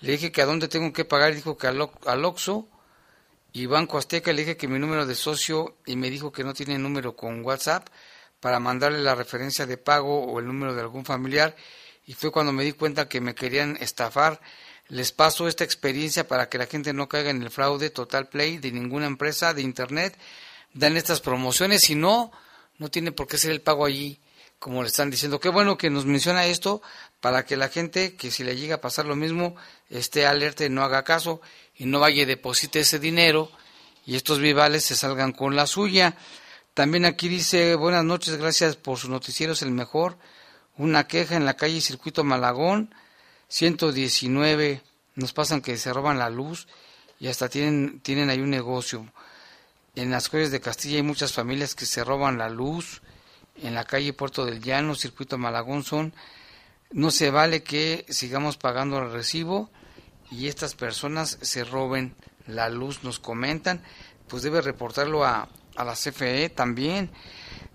Le dije que a dónde tengo que pagar, dijo que al, al Oxxo y Banco Azteca, le dije que mi número de socio y me dijo que no tiene número con WhatsApp para mandarle la referencia de pago o el número de algún familiar y fue cuando me di cuenta que me querían estafar. Les paso esta experiencia para que la gente no caiga en el fraude Total Play de ninguna empresa de Internet. Dan estas promociones, si no, no tiene por qué ser el pago allí. como le están diciendo. Qué bueno que nos menciona esto para que la gente que si le llega a pasar lo mismo esté alerta y no haga caso y no vaya y deposite ese dinero y estos vivales se salgan con la suya. También aquí dice, buenas noches, gracias por su noticiero, es el mejor. Una queja en la calle Circuito Malagón, 119, nos pasan que se roban la luz y hasta tienen, tienen ahí un negocio. En las calles de Castilla hay muchas familias que se roban la luz. En la calle Puerto del Llano, Circuito Malagón son... No se vale que sigamos pagando el recibo y estas personas se roben la luz, nos comentan. Pues debe reportarlo a, a la CFE también.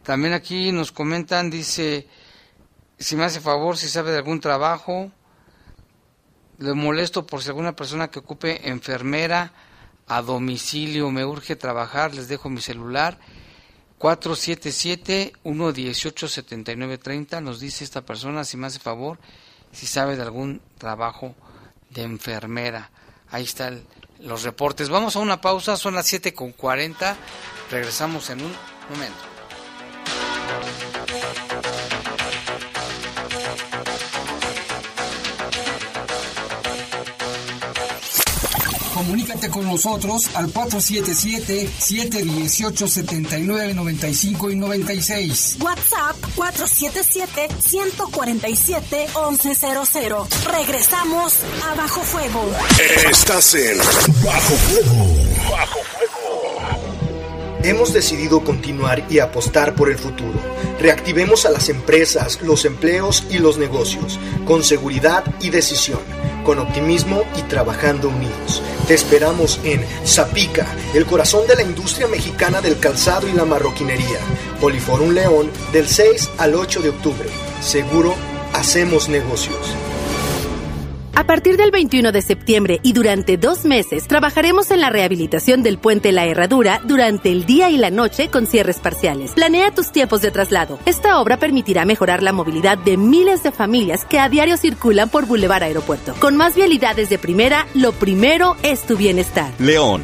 También aquí nos comentan, dice, si me hace favor, si sabe de algún trabajo, le molesto por si alguna persona que ocupe enfermera a domicilio me urge trabajar, les dejo mi celular. 477-118-7930 nos dice esta persona, si me hace favor, si sabe de algún trabajo de enfermera. Ahí están los reportes. Vamos a una pausa, son las 7.40. Regresamos en un momento. Comunícate con nosotros al 477-718-7995 y 96. WhatsApp 477-147-1100. Regresamos a Bajo Fuego. Estás en Bajo Fuego. Bajo Hemos decidido continuar y apostar por el futuro. Reactivemos a las empresas, los empleos y los negocios, con seguridad y decisión, con optimismo y trabajando unidos. Te esperamos en Zapica, el corazón de la industria mexicana del calzado y la marroquinería. Poliforum León, del 6 al 8 de octubre. Seguro, hacemos negocios. A partir del 21 de septiembre y durante dos meses trabajaremos en la rehabilitación del puente La Herradura durante el día y la noche con cierres parciales. Planea tus tiempos de traslado. Esta obra permitirá mejorar la movilidad de miles de familias que a diario circulan por Boulevard Aeropuerto. Con más vialidades de primera, lo primero es tu bienestar. León,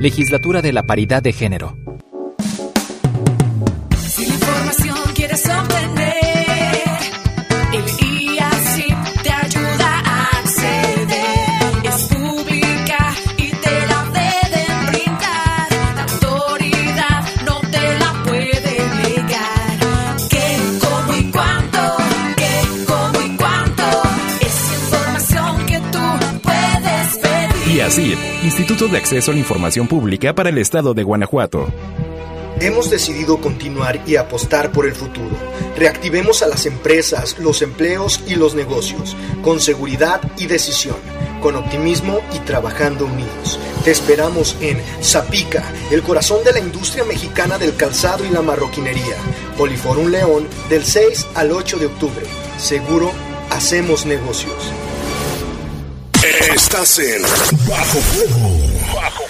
Legislatura de la Paridad de Género. Si la información quieres obtener, el IASIP te ayuda a acceder. Es pública y te la deben brindar. La autoridad no te la puede negar. ¿Qué, cómo y cuánto? ¿Qué, cómo y cuánto? Es información que tú puedes pedir. Y así, Instituto de Acceso a la Información Pública para el Estado de Guanajuato. Hemos decidido continuar y apostar por el futuro. Reactivemos a las empresas, los empleos y los negocios, con seguridad y decisión, con optimismo y trabajando unidos. Te esperamos en Zapica, el corazón de la industria mexicana del calzado y la marroquinería. Poliforum León, del 6 al 8 de octubre. Seguro, hacemos negocios. Estás en Bajo Fuego. Bajo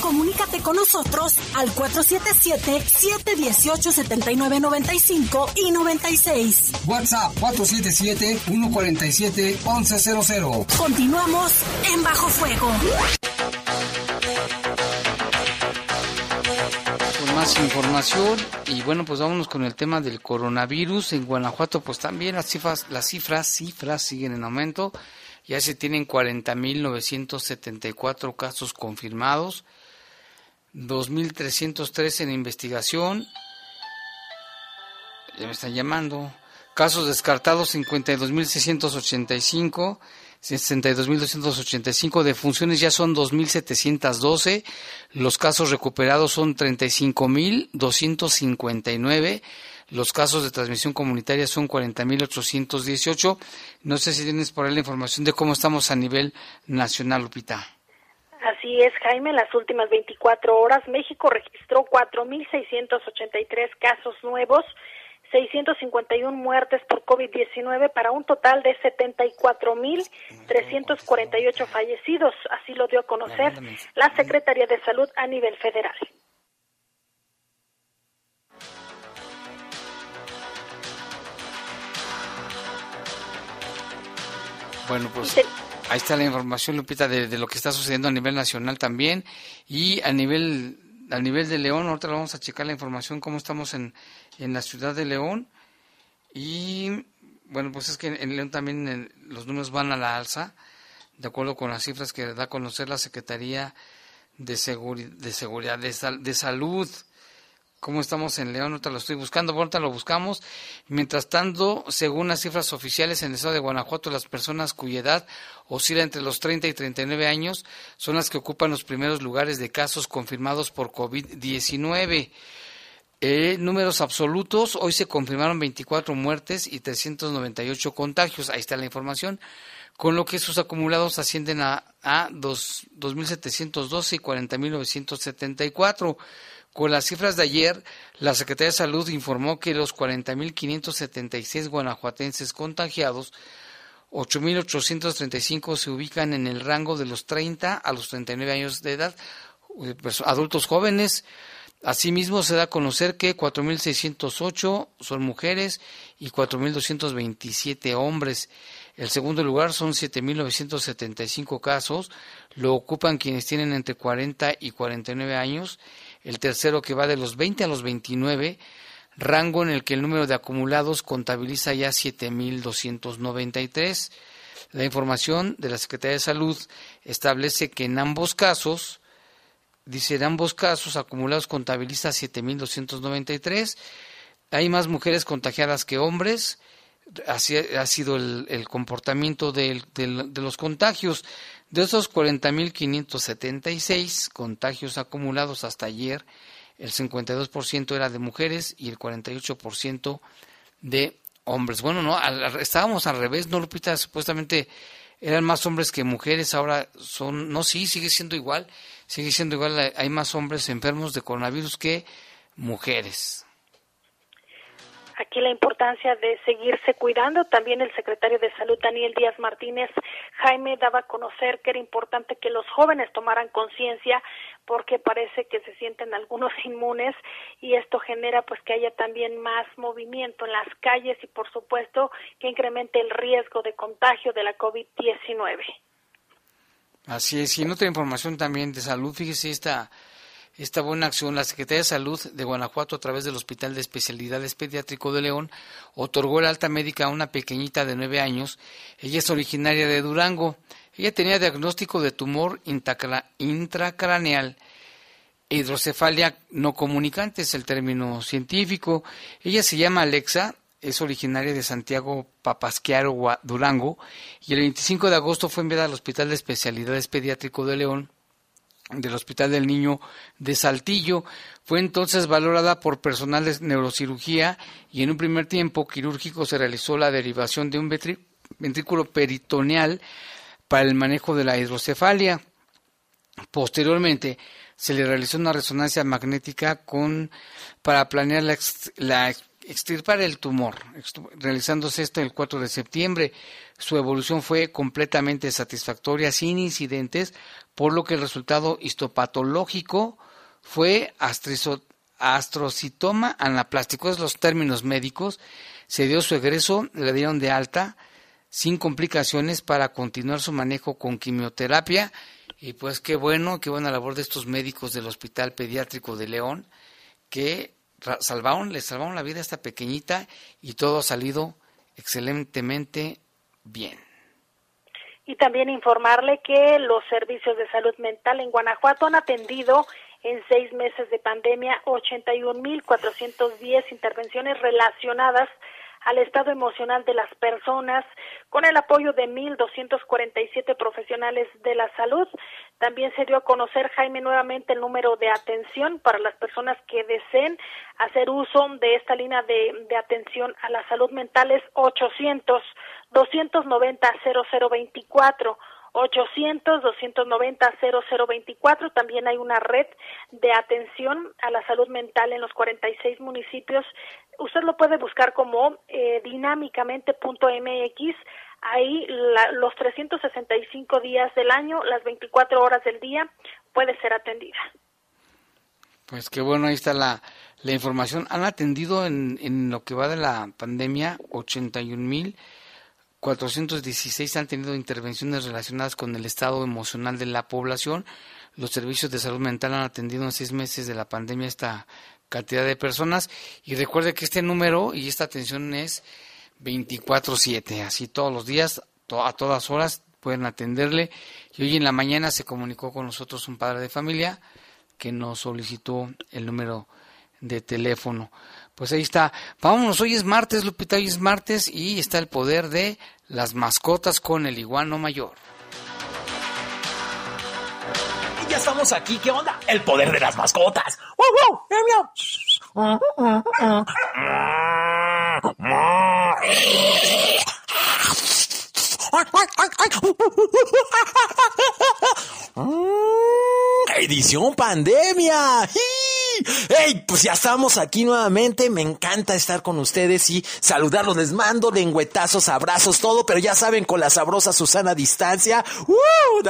Comunícate con nosotros al 477-718-7995 y 96. WhatsApp 477-147-1100. Continuamos en Bajo Fuego. Más información y bueno, pues vámonos con el tema del coronavirus. En Guanajuato, pues también las cifras, las cifras, cifras siguen en aumento. Ya se tienen 40.974 casos confirmados, 2.303 en investigación. Ya me están llamando. Casos descartados 52.685, 62.285. Defunciones ya son 2.712. Los casos recuperados son 35.259. Los casos de transmisión comunitaria son 40.818. No sé si tienes por ahí la información de cómo estamos a nivel nacional, Lupita. Así es, Jaime. En las últimas 24 horas, México registró 4.683 casos nuevos 651 muertes por COVID-19 para un total de 74.348 fallecidos. Así lo dio a conocer la Secretaría de Salud a nivel federal. Bueno, pues ahí está la información, Lupita, de, de, lo que está sucediendo a nivel nacional también y a nivel a nivel de León. Ahorita vamos a checar la información, cómo estamos en, en la ciudad de León. Y bueno, pues es que en León también en, los números van a la alza, de acuerdo con las cifras que da a conocer la Secretaría de, Seguri de Seguridad de, Sal de Salud cómo estamos en León, ahorita lo estoy buscando, ahorita lo buscamos. Mientras tanto, según las cifras oficiales en el estado de Guanajuato, las personas cuya edad oscila entre los 30 y 39 años son las que ocupan los primeros lugares de casos confirmados por COVID-19. Eh, números absolutos, hoy se confirmaron 24 muertes y 398 contagios, ahí está la información, con lo que sus acumulados ascienden a, a 2.712 y 40.974. Con las cifras de ayer, la Secretaría de Salud informó que los 40.576 guanajuatenses contagiados, 8.835 se ubican en el rango de los 30 a los 39 años de edad, eh, pues, adultos jóvenes. Asimismo, se da a conocer que 4.608 son mujeres y 4.227 hombres. El segundo lugar son 7.975 casos, lo ocupan quienes tienen entre 40 y 49 años el tercero que va de los 20 a los 29, rango en el que el número de acumulados contabiliza ya 7.293. La información de la Secretaría de Salud establece que en ambos casos, dice en ambos casos acumulados contabiliza 7.293. Hay más mujeres contagiadas que hombres. Así ha sido el, comportamiento de, de, de los contagios. De esos 40.576 contagios acumulados hasta ayer, el 52% era de mujeres y el 48% de hombres. Bueno, no, estábamos al revés, ¿no, Lupita? Supuestamente eran más hombres que mujeres, ahora son, no, sí, sigue siendo igual, sigue siendo igual, hay más hombres enfermos de coronavirus que mujeres aquí la importancia de seguirse cuidando. También el secretario de Salud, Daniel Díaz Martínez Jaime, daba a conocer que era importante que los jóvenes tomaran conciencia porque parece que se sienten algunos inmunes y esto genera pues que haya también más movimiento en las calles y por supuesto que incremente el riesgo de contagio de la COVID-19. Así es, y en otra información también de salud, fíjese esta esta buena acción, la Secretaría de Salud de Guanajuato, a través del Hospital de Especialidades Pediátrico de León, otorgó el alta médica a una pequeñita de nueve años. Ella es originaria de Durango. Ella tenía diagnóstico de tumor intracraneal hidrocefalia no comunicante, es el término científico. Ella se llama Alexa, es originaria de Santiago Papasquiaro, Durango, y el 25 de agosto fue enviada al Hospital de Especialidades Pediátrico de León del Hospital del Niño de Saltillo. Fue entonces valorada por personal de neurocirugía y en un primer tiempo quirúrgico se realizó la derivación de un ventrículo peritoneal para el manejo de la hidrocefalia. Posteriormente se le realizó una resonancia magnética con para planear la, la extirpar el tumor, realizándose esto el 4 de septiembre. Su evolución fue completamente satisfactoria, sin incidentes, por lo que el resultado histopatológico fue astrocitoma anaplástico, es los términos médicos. Se dio su egreso, le dieron de alta sin complicaciones para continuar su manejo con quimioterapia. Y pues qué bueno, qué buena labor de estos médicos del Hospital Pediátrico de León, que salvaron, le salvaron la vida a esta pequeñita y todo ha salido excelentemente bien. Y también informarle que los servicios de salud mental en Guanajuato han atendido en seis meses de pandemia 81.410 intervenciones relacionadas al estado emocional de las personas, con el apoyo de 1.247 profesionales de la salud. También se dio a conocer, Jaime, nuevamente el número de atención para las personas que deseen hacer uso de esta línea de, de atención a la salud mental es 800 290 0024 800-290-0024. También hay una red de atención a la salud mental en los 46 municipios. Usted lo puede buscar como eh, dinámicamente.mx. Ahí la- los 365 días del año, las 24 horas del día, puede ser atendida. Pues qué bueno, ahí está la, la información. Han atendido en, en lo que va de la pandemia 81.416 han tenido intervenciones relacionadas con el estado emocional de la población. Los servicios de salud mental han atendido en seis meses de la pandemia esta cantidad de personas. Y recuerde que este número y esta atención es 24/7, así todos los días, a todas horas pueden atenderle. Y hoy en la mañana se comunicó con nosotros un padre de familia que nos solicitó el número de teléfono. Pues ahí está. Vámonos, hoy es martes, Lupita, hoy es martes y está el poder de las mascotas con el iguano mayor. Ya estamos aquí, ¿qué onda? El poder de las mascotas. ¡Wow, wow! ¡Miau, miau! Edición pandemia. ¡Ey! Pues ya estamos aquí nuevamente. Me encanta estar con ustedes y saludarlos. Les mando lengüetazos, abrazos, todo, pero ya saben, con la sabrosa Susana a distancia. ¡Uh!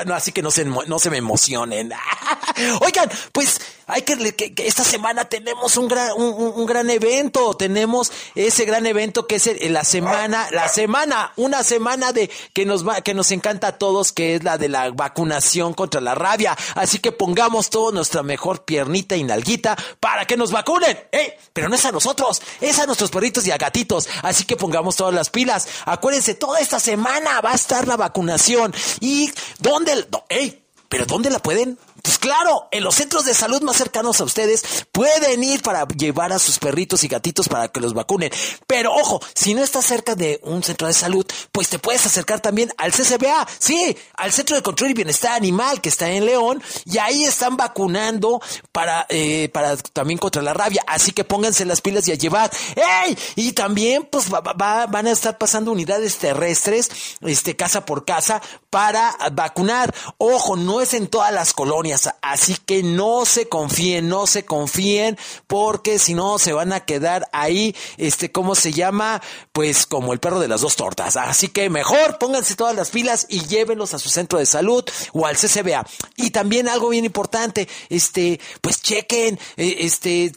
No, así que no se, no se me emocionen. Oigan, pues hay que, esta semana tenemos un gran, un, un- gran evento. Tenemos ese gran evento que es la semana, la semana, una semana de que nos va, que nos encanta a todos, que es la de la vacunación contra la rabia. Así que pongamos todo nuestra mejor piernita y nalguita para que nos vacunen. ¡Eh! Pero no es a nosotros, es a nuestros perritos y a gatitos. Así que pongamos todas las pilas. Acuérdense, toda esta semana va a estar la vacunación. ¿Y dónde? no, ¡Ey! ¿Pero dónde la pueden? Pues claro, en los centros de salud más cercanos a ustedes pueden ir para llevar a sus perritos y gatitos para que los vacunen. Pero ojo, si no estás cerca de un centro de salud, pues te puedes acercar también al CCBA, sí, al Centro de Control y Bienestar Animal que está en León y ahí están vacunando para, eh, para también contra la rabia. Así que pónganse las pilas y a llevar. ¡Ey! Y también pues va- va- van a estar pasando unidades terrestres, este, casa por casa para vacunar. Ojo, no es en todas las colonias, así que no se confíen, no se confíen, porque si no se van a quedar ahí, este, ¿cómo se llama? Pues como el perro de las dos tortas. Así que mejor pónganse todas las pilas y llévenlos a su centro de salud o al CCBA. Y también algo bien importante, este, pues chequen, eh, este,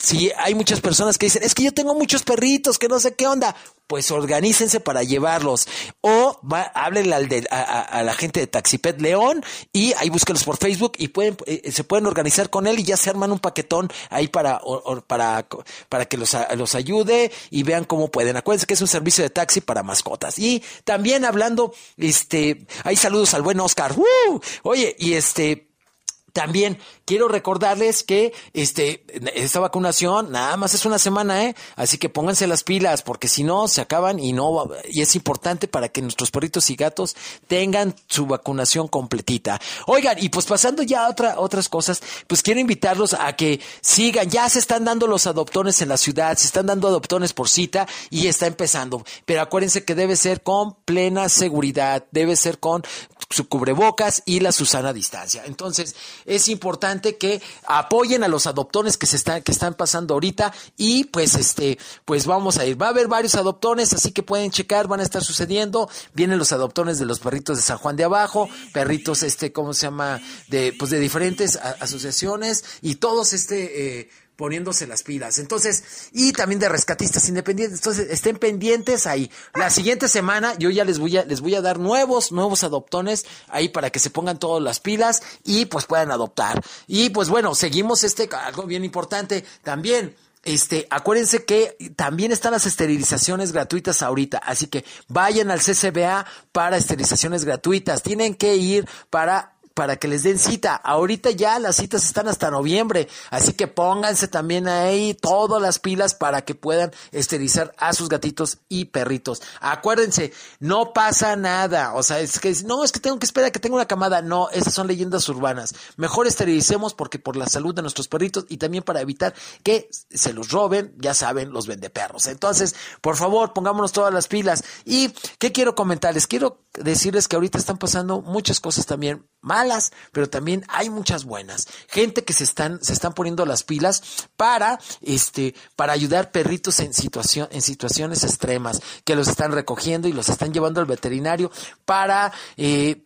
si hay muchas personas que dicen, es que yo tengo muchos perritos, que no sé qué onda pues organícense para llevarlos. O va, háblenle al de, a, la gente de Taxipet León y ahí búsquenlos por Facebook y pueden, eh, se pueden organizar con él y ya se arman un paquetón ahí para, o- para, para que los, a- los ayude y vean cómo pueden. Acuérdense que es un servicio de taxi para mascotas. Y también hablando, este, hay saludos al buen Oscar. ¡Uh! Oye, y este, también quiero recordarles que este esta vacunación nada más es una semana, ¿eh? Así que pónganse las pilas porque si no se acaban y no y es importante para que nuestros perritos y gatos tengan su vacunación completita. Oigan, y pues pasando ya a otra, otras cosas, pues quiero invitarlos a que sigan, ya se están dando los adoptones en la ciudad, se están dando adoptones por cita y está empezando, pero acuérdense que debe ser con plena seguridad, debe ser con su cubrebocas y la Susana distancia. Entonces, es importante que apoyen a los adoptones que se están, que están pasando ahorita y pues este, pues vamos a ir. Va a haber varios adoptones, así que pueden checar, van a estar sucediendo. Vienen los adoptones de los perritos de San Juan de Abajo, perritos este, ¿cómo se llama? De, pues de diferentes asociaciones y todos este, eh, poniéndose las pilas. Entonces, y también de rescatistas independientes. Entonces, estén pendientes ahí. La siguiente semana yo ya les voy a, les voy a dar nuevos, nuevos adoptones ahí para que se pongan todas las pilas y pues puedan adoptar. Y pues bueno, seguimos este, algo bien importante también. Este, acuérdense que también están las esterilizaciones gratuitas ahorita, así que vayan al CCBA para esterilizaciones gratuitas. Tienen que ir para para que les den cita. Ahorita ya las citas están hasta noviembre, así que pónganse también ahí todas las pilas para que puedan esterilizar a sus gatitos y perritos. Acuérdense, no pasa nada, o sea, es que no, es que tengo que esperar a que tenga una camada, no, esas son leyendas urbanas. Mejor esterilicemos porque por la salud de nuestros perritos y también para evitar que se los roben, ya saben, los vende perros. Entonces, por favor, pongámonos todas las pilas. ¿Y qué quiero comentarles? Quiero decirles que ahorita están pasando muchas cosas también malas, pero también hay muchas buenas. Gente que se están, se están poniendo las pilas para, este, para ayudar perritos en situación, en situaciones extremas, que los están recogiendo y los están llevando al veterinario para, eh,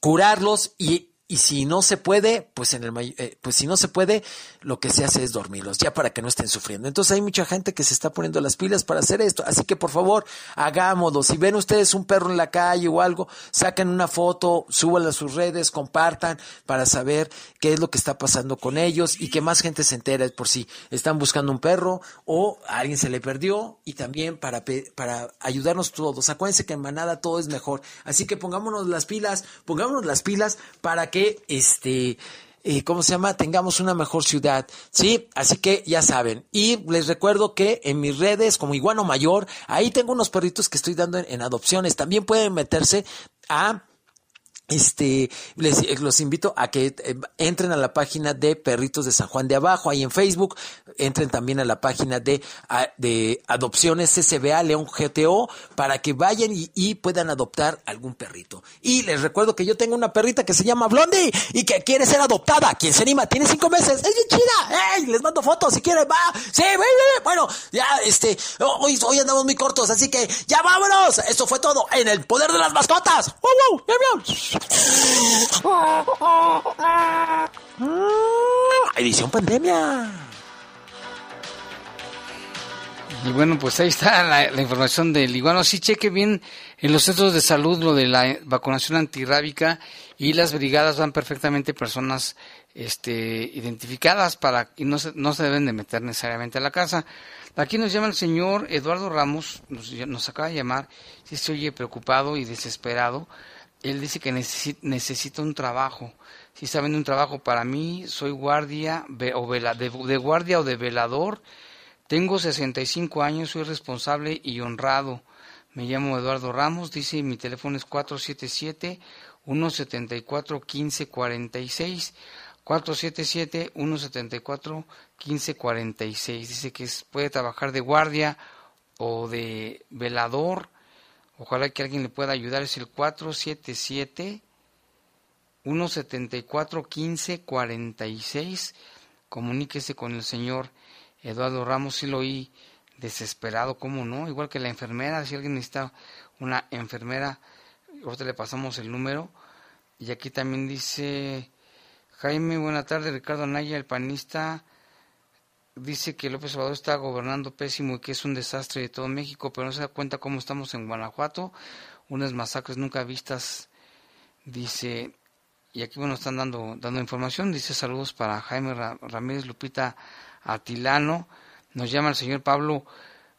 curarlos y y si no se puede, pues en el eh, pues si no se puede, lo que se hace es dormirlos, ya para que no estén sufriendo. Entonces hay mucha gente que se está poniendo las pilas para hacer esto, así que por favor, hagámoslo. Si ven ustedes un perro en la calle o algo, saquen una foto, súbanla a sus redes, compartan para saber qué es lo que está pasando con ellos y que más gente se entere por si están buscando un perro o a alguien se le perdió y también para para ayudarnos todos. Acuérdense que en manada todo es mejor. Así que pongámonos las pilas, pongámonos las pilas para que este eh, ¿cómo se llama? Tengamos una mejor ciudad, ¿sí? Así que ya saben. Y les recuerdo que en mis redes, como Iguano Mayor, ahí tengo unos perritos que estoy dando en, en adopciones. También pueden meterse a este, les eh, los invito a que eh, entren a la página de Perritos de San Juan de Abajo, ahí en Facebook, entren también a la página de, de Adopciones SBA León GTO para que vayan y, y puedan adoptar algún perrito. Y les recuerdo que yo tengo una perrita que se llama Blondie y que quiere ser adoptada. ¿Quién se anima? Tiene cinco meses. ¡Es bien chida! ¡Ey! Les mando fotos si quieren, va. Sí. Bueno, ya, este, hoy, hoy andamos muy cortos, así que ya vámonos. Esto fue todo en el poder de las mascotas. ¡Wow, wow! Edición pandemia. Y bueno, pues ahí está la, información del iguano. Sí, cheque bien en los centros de salud lo de la vacunación antirrábica y las brigadas van perfectamente personas este, identificadas para y no se, no se deben de meter necesariamente a la casa. Aquí nos llama el señor Eduardo Ramos, nos, nos acaba de llamar, sí se oye preocupado y desesperado. Él dice que necesi- necesita un trabajo. Si saben de un trabajo para mí, soy guardia o vela- de guardia o de velador. Tengo 65 años, soy responsable y honrado. Me llamo Eduardo Ramos, dice mi teléfono es 477-174-1546. 477-174-1546. Dice que puede trabajar de guardia o de velador. Ojalá que alguien le pueda ayudar. Es el 477 174 1546. Comuníquese con el señor Eduardo Ramos. Sí lo oí desesperado, ¿cómo no? Igual que la enfermera. Si alguien necesita una enfermera, ahorita le pasamos el número. Y aquí también dice Jaime, buena tarde. Ricardo Anaya, el panista, dice que López Obrador está gobernando pésimo y que es un desastre de todo México, pero no se da cuenta cómo estamos en Guanajuato. Unas masacres nunca vistas, dice. Y aquí, bueno, están dando, dando información. Dice saludos para Jaime Ra- Ramírez, Lupita Atilano. Nos llama el señor Pablo.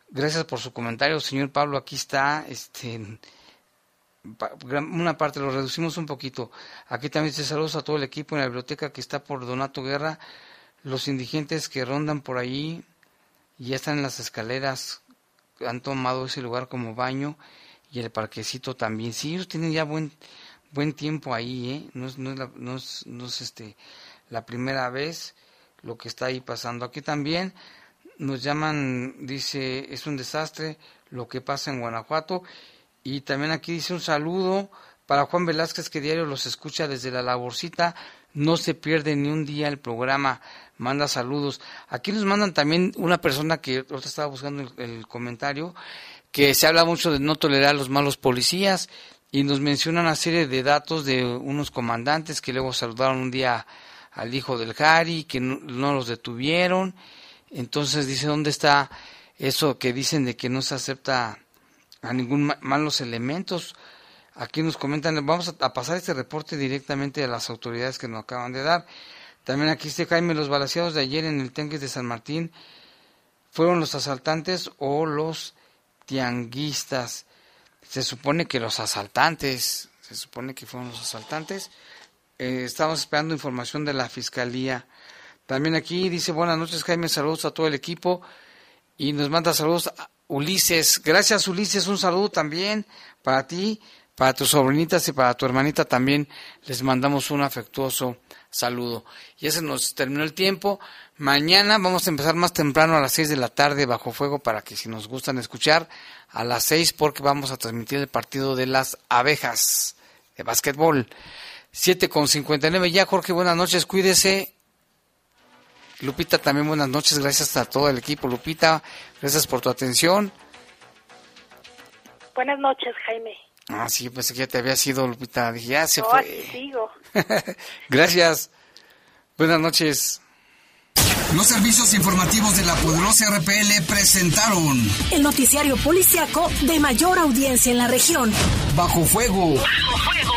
Gracias por su comentario, señor Pablo. Aquí está, este, una parte lo reducimos un poquito. Aquí también dice saludos a todo el equipo en la biblioteca que está por Donato Guerra, los indigentes que rondan por ahí y ya están en las escaleras, han tomado ese lugar como baño y el parquecito también. Sí, ellos tienen ya buen buen tiempo ahí, ¿eh? No es, no es, la, no es, no es, este, la primera vez lo que está ahí pasando. Aquí también nos llaman, dice, es un desastre lo que pasa en Guanajuato. Y también aquí dice un saludo para Juan Velázquez, que diario los escucha desde la laborcita. No se pierde ni un día el programa. Manda saludos. Aquí nos mandan también una persona que ahorita estaba buscando el, el comentario, que se habla mucho de no tolerar a los malos policías y nos menciona una serie de datos de unos comandantes que luego saludaron un día al hijo del Jari, que no, los detuvieron. Entonces dice, ¿dónde está eso que dicen de que no se acepta a ningún ma- malos elementos? Aquí nos comentan, vamos a, pasar este reporte directamente a las autoridades que nos acaban de dar. También aquí dice Jaime, los balaseados de ayer en el tanque de San Martín, ¿fueron los asaltantes o los tianguistas? Se supone que los asaltantes, se supone que fueron los asaltantes. Eh, estamos esperando información de la fiscalía. También aquí dice buenas noches Jaime, saludos a todo el equipo y nos manda saludos a Ulises. Gracias Ulises, un saludo también para ti, para tus sobrinitas y para tu hermanita también les mandamos un afectuoso saludo. Ya se nos terminó el tiempo. Mañana vamos a empezar más temprano a las 6 de la tarde bajo fuego para que si nos gustan escuchar a las 6 porque vamos a transmitir el partido de las abejas de básquetbol. 7 con 59 ya, Jorge, buenas noches, cuídese. Lupita, también buenas noches, gracias a todo el equipo. Lupita, gracias por tu atención. Buenas noches, Jaime. Ah, sí, pensé que ya te había sido, Lupita. Dije, ya se No, fue. aquí sigo. gracias. Buenas noches. Los servicios informativos de la poderosa RPL presentaron El noticiario policiaco de mayor audiencia en la región. Bajo Fuego. Bajo fuego.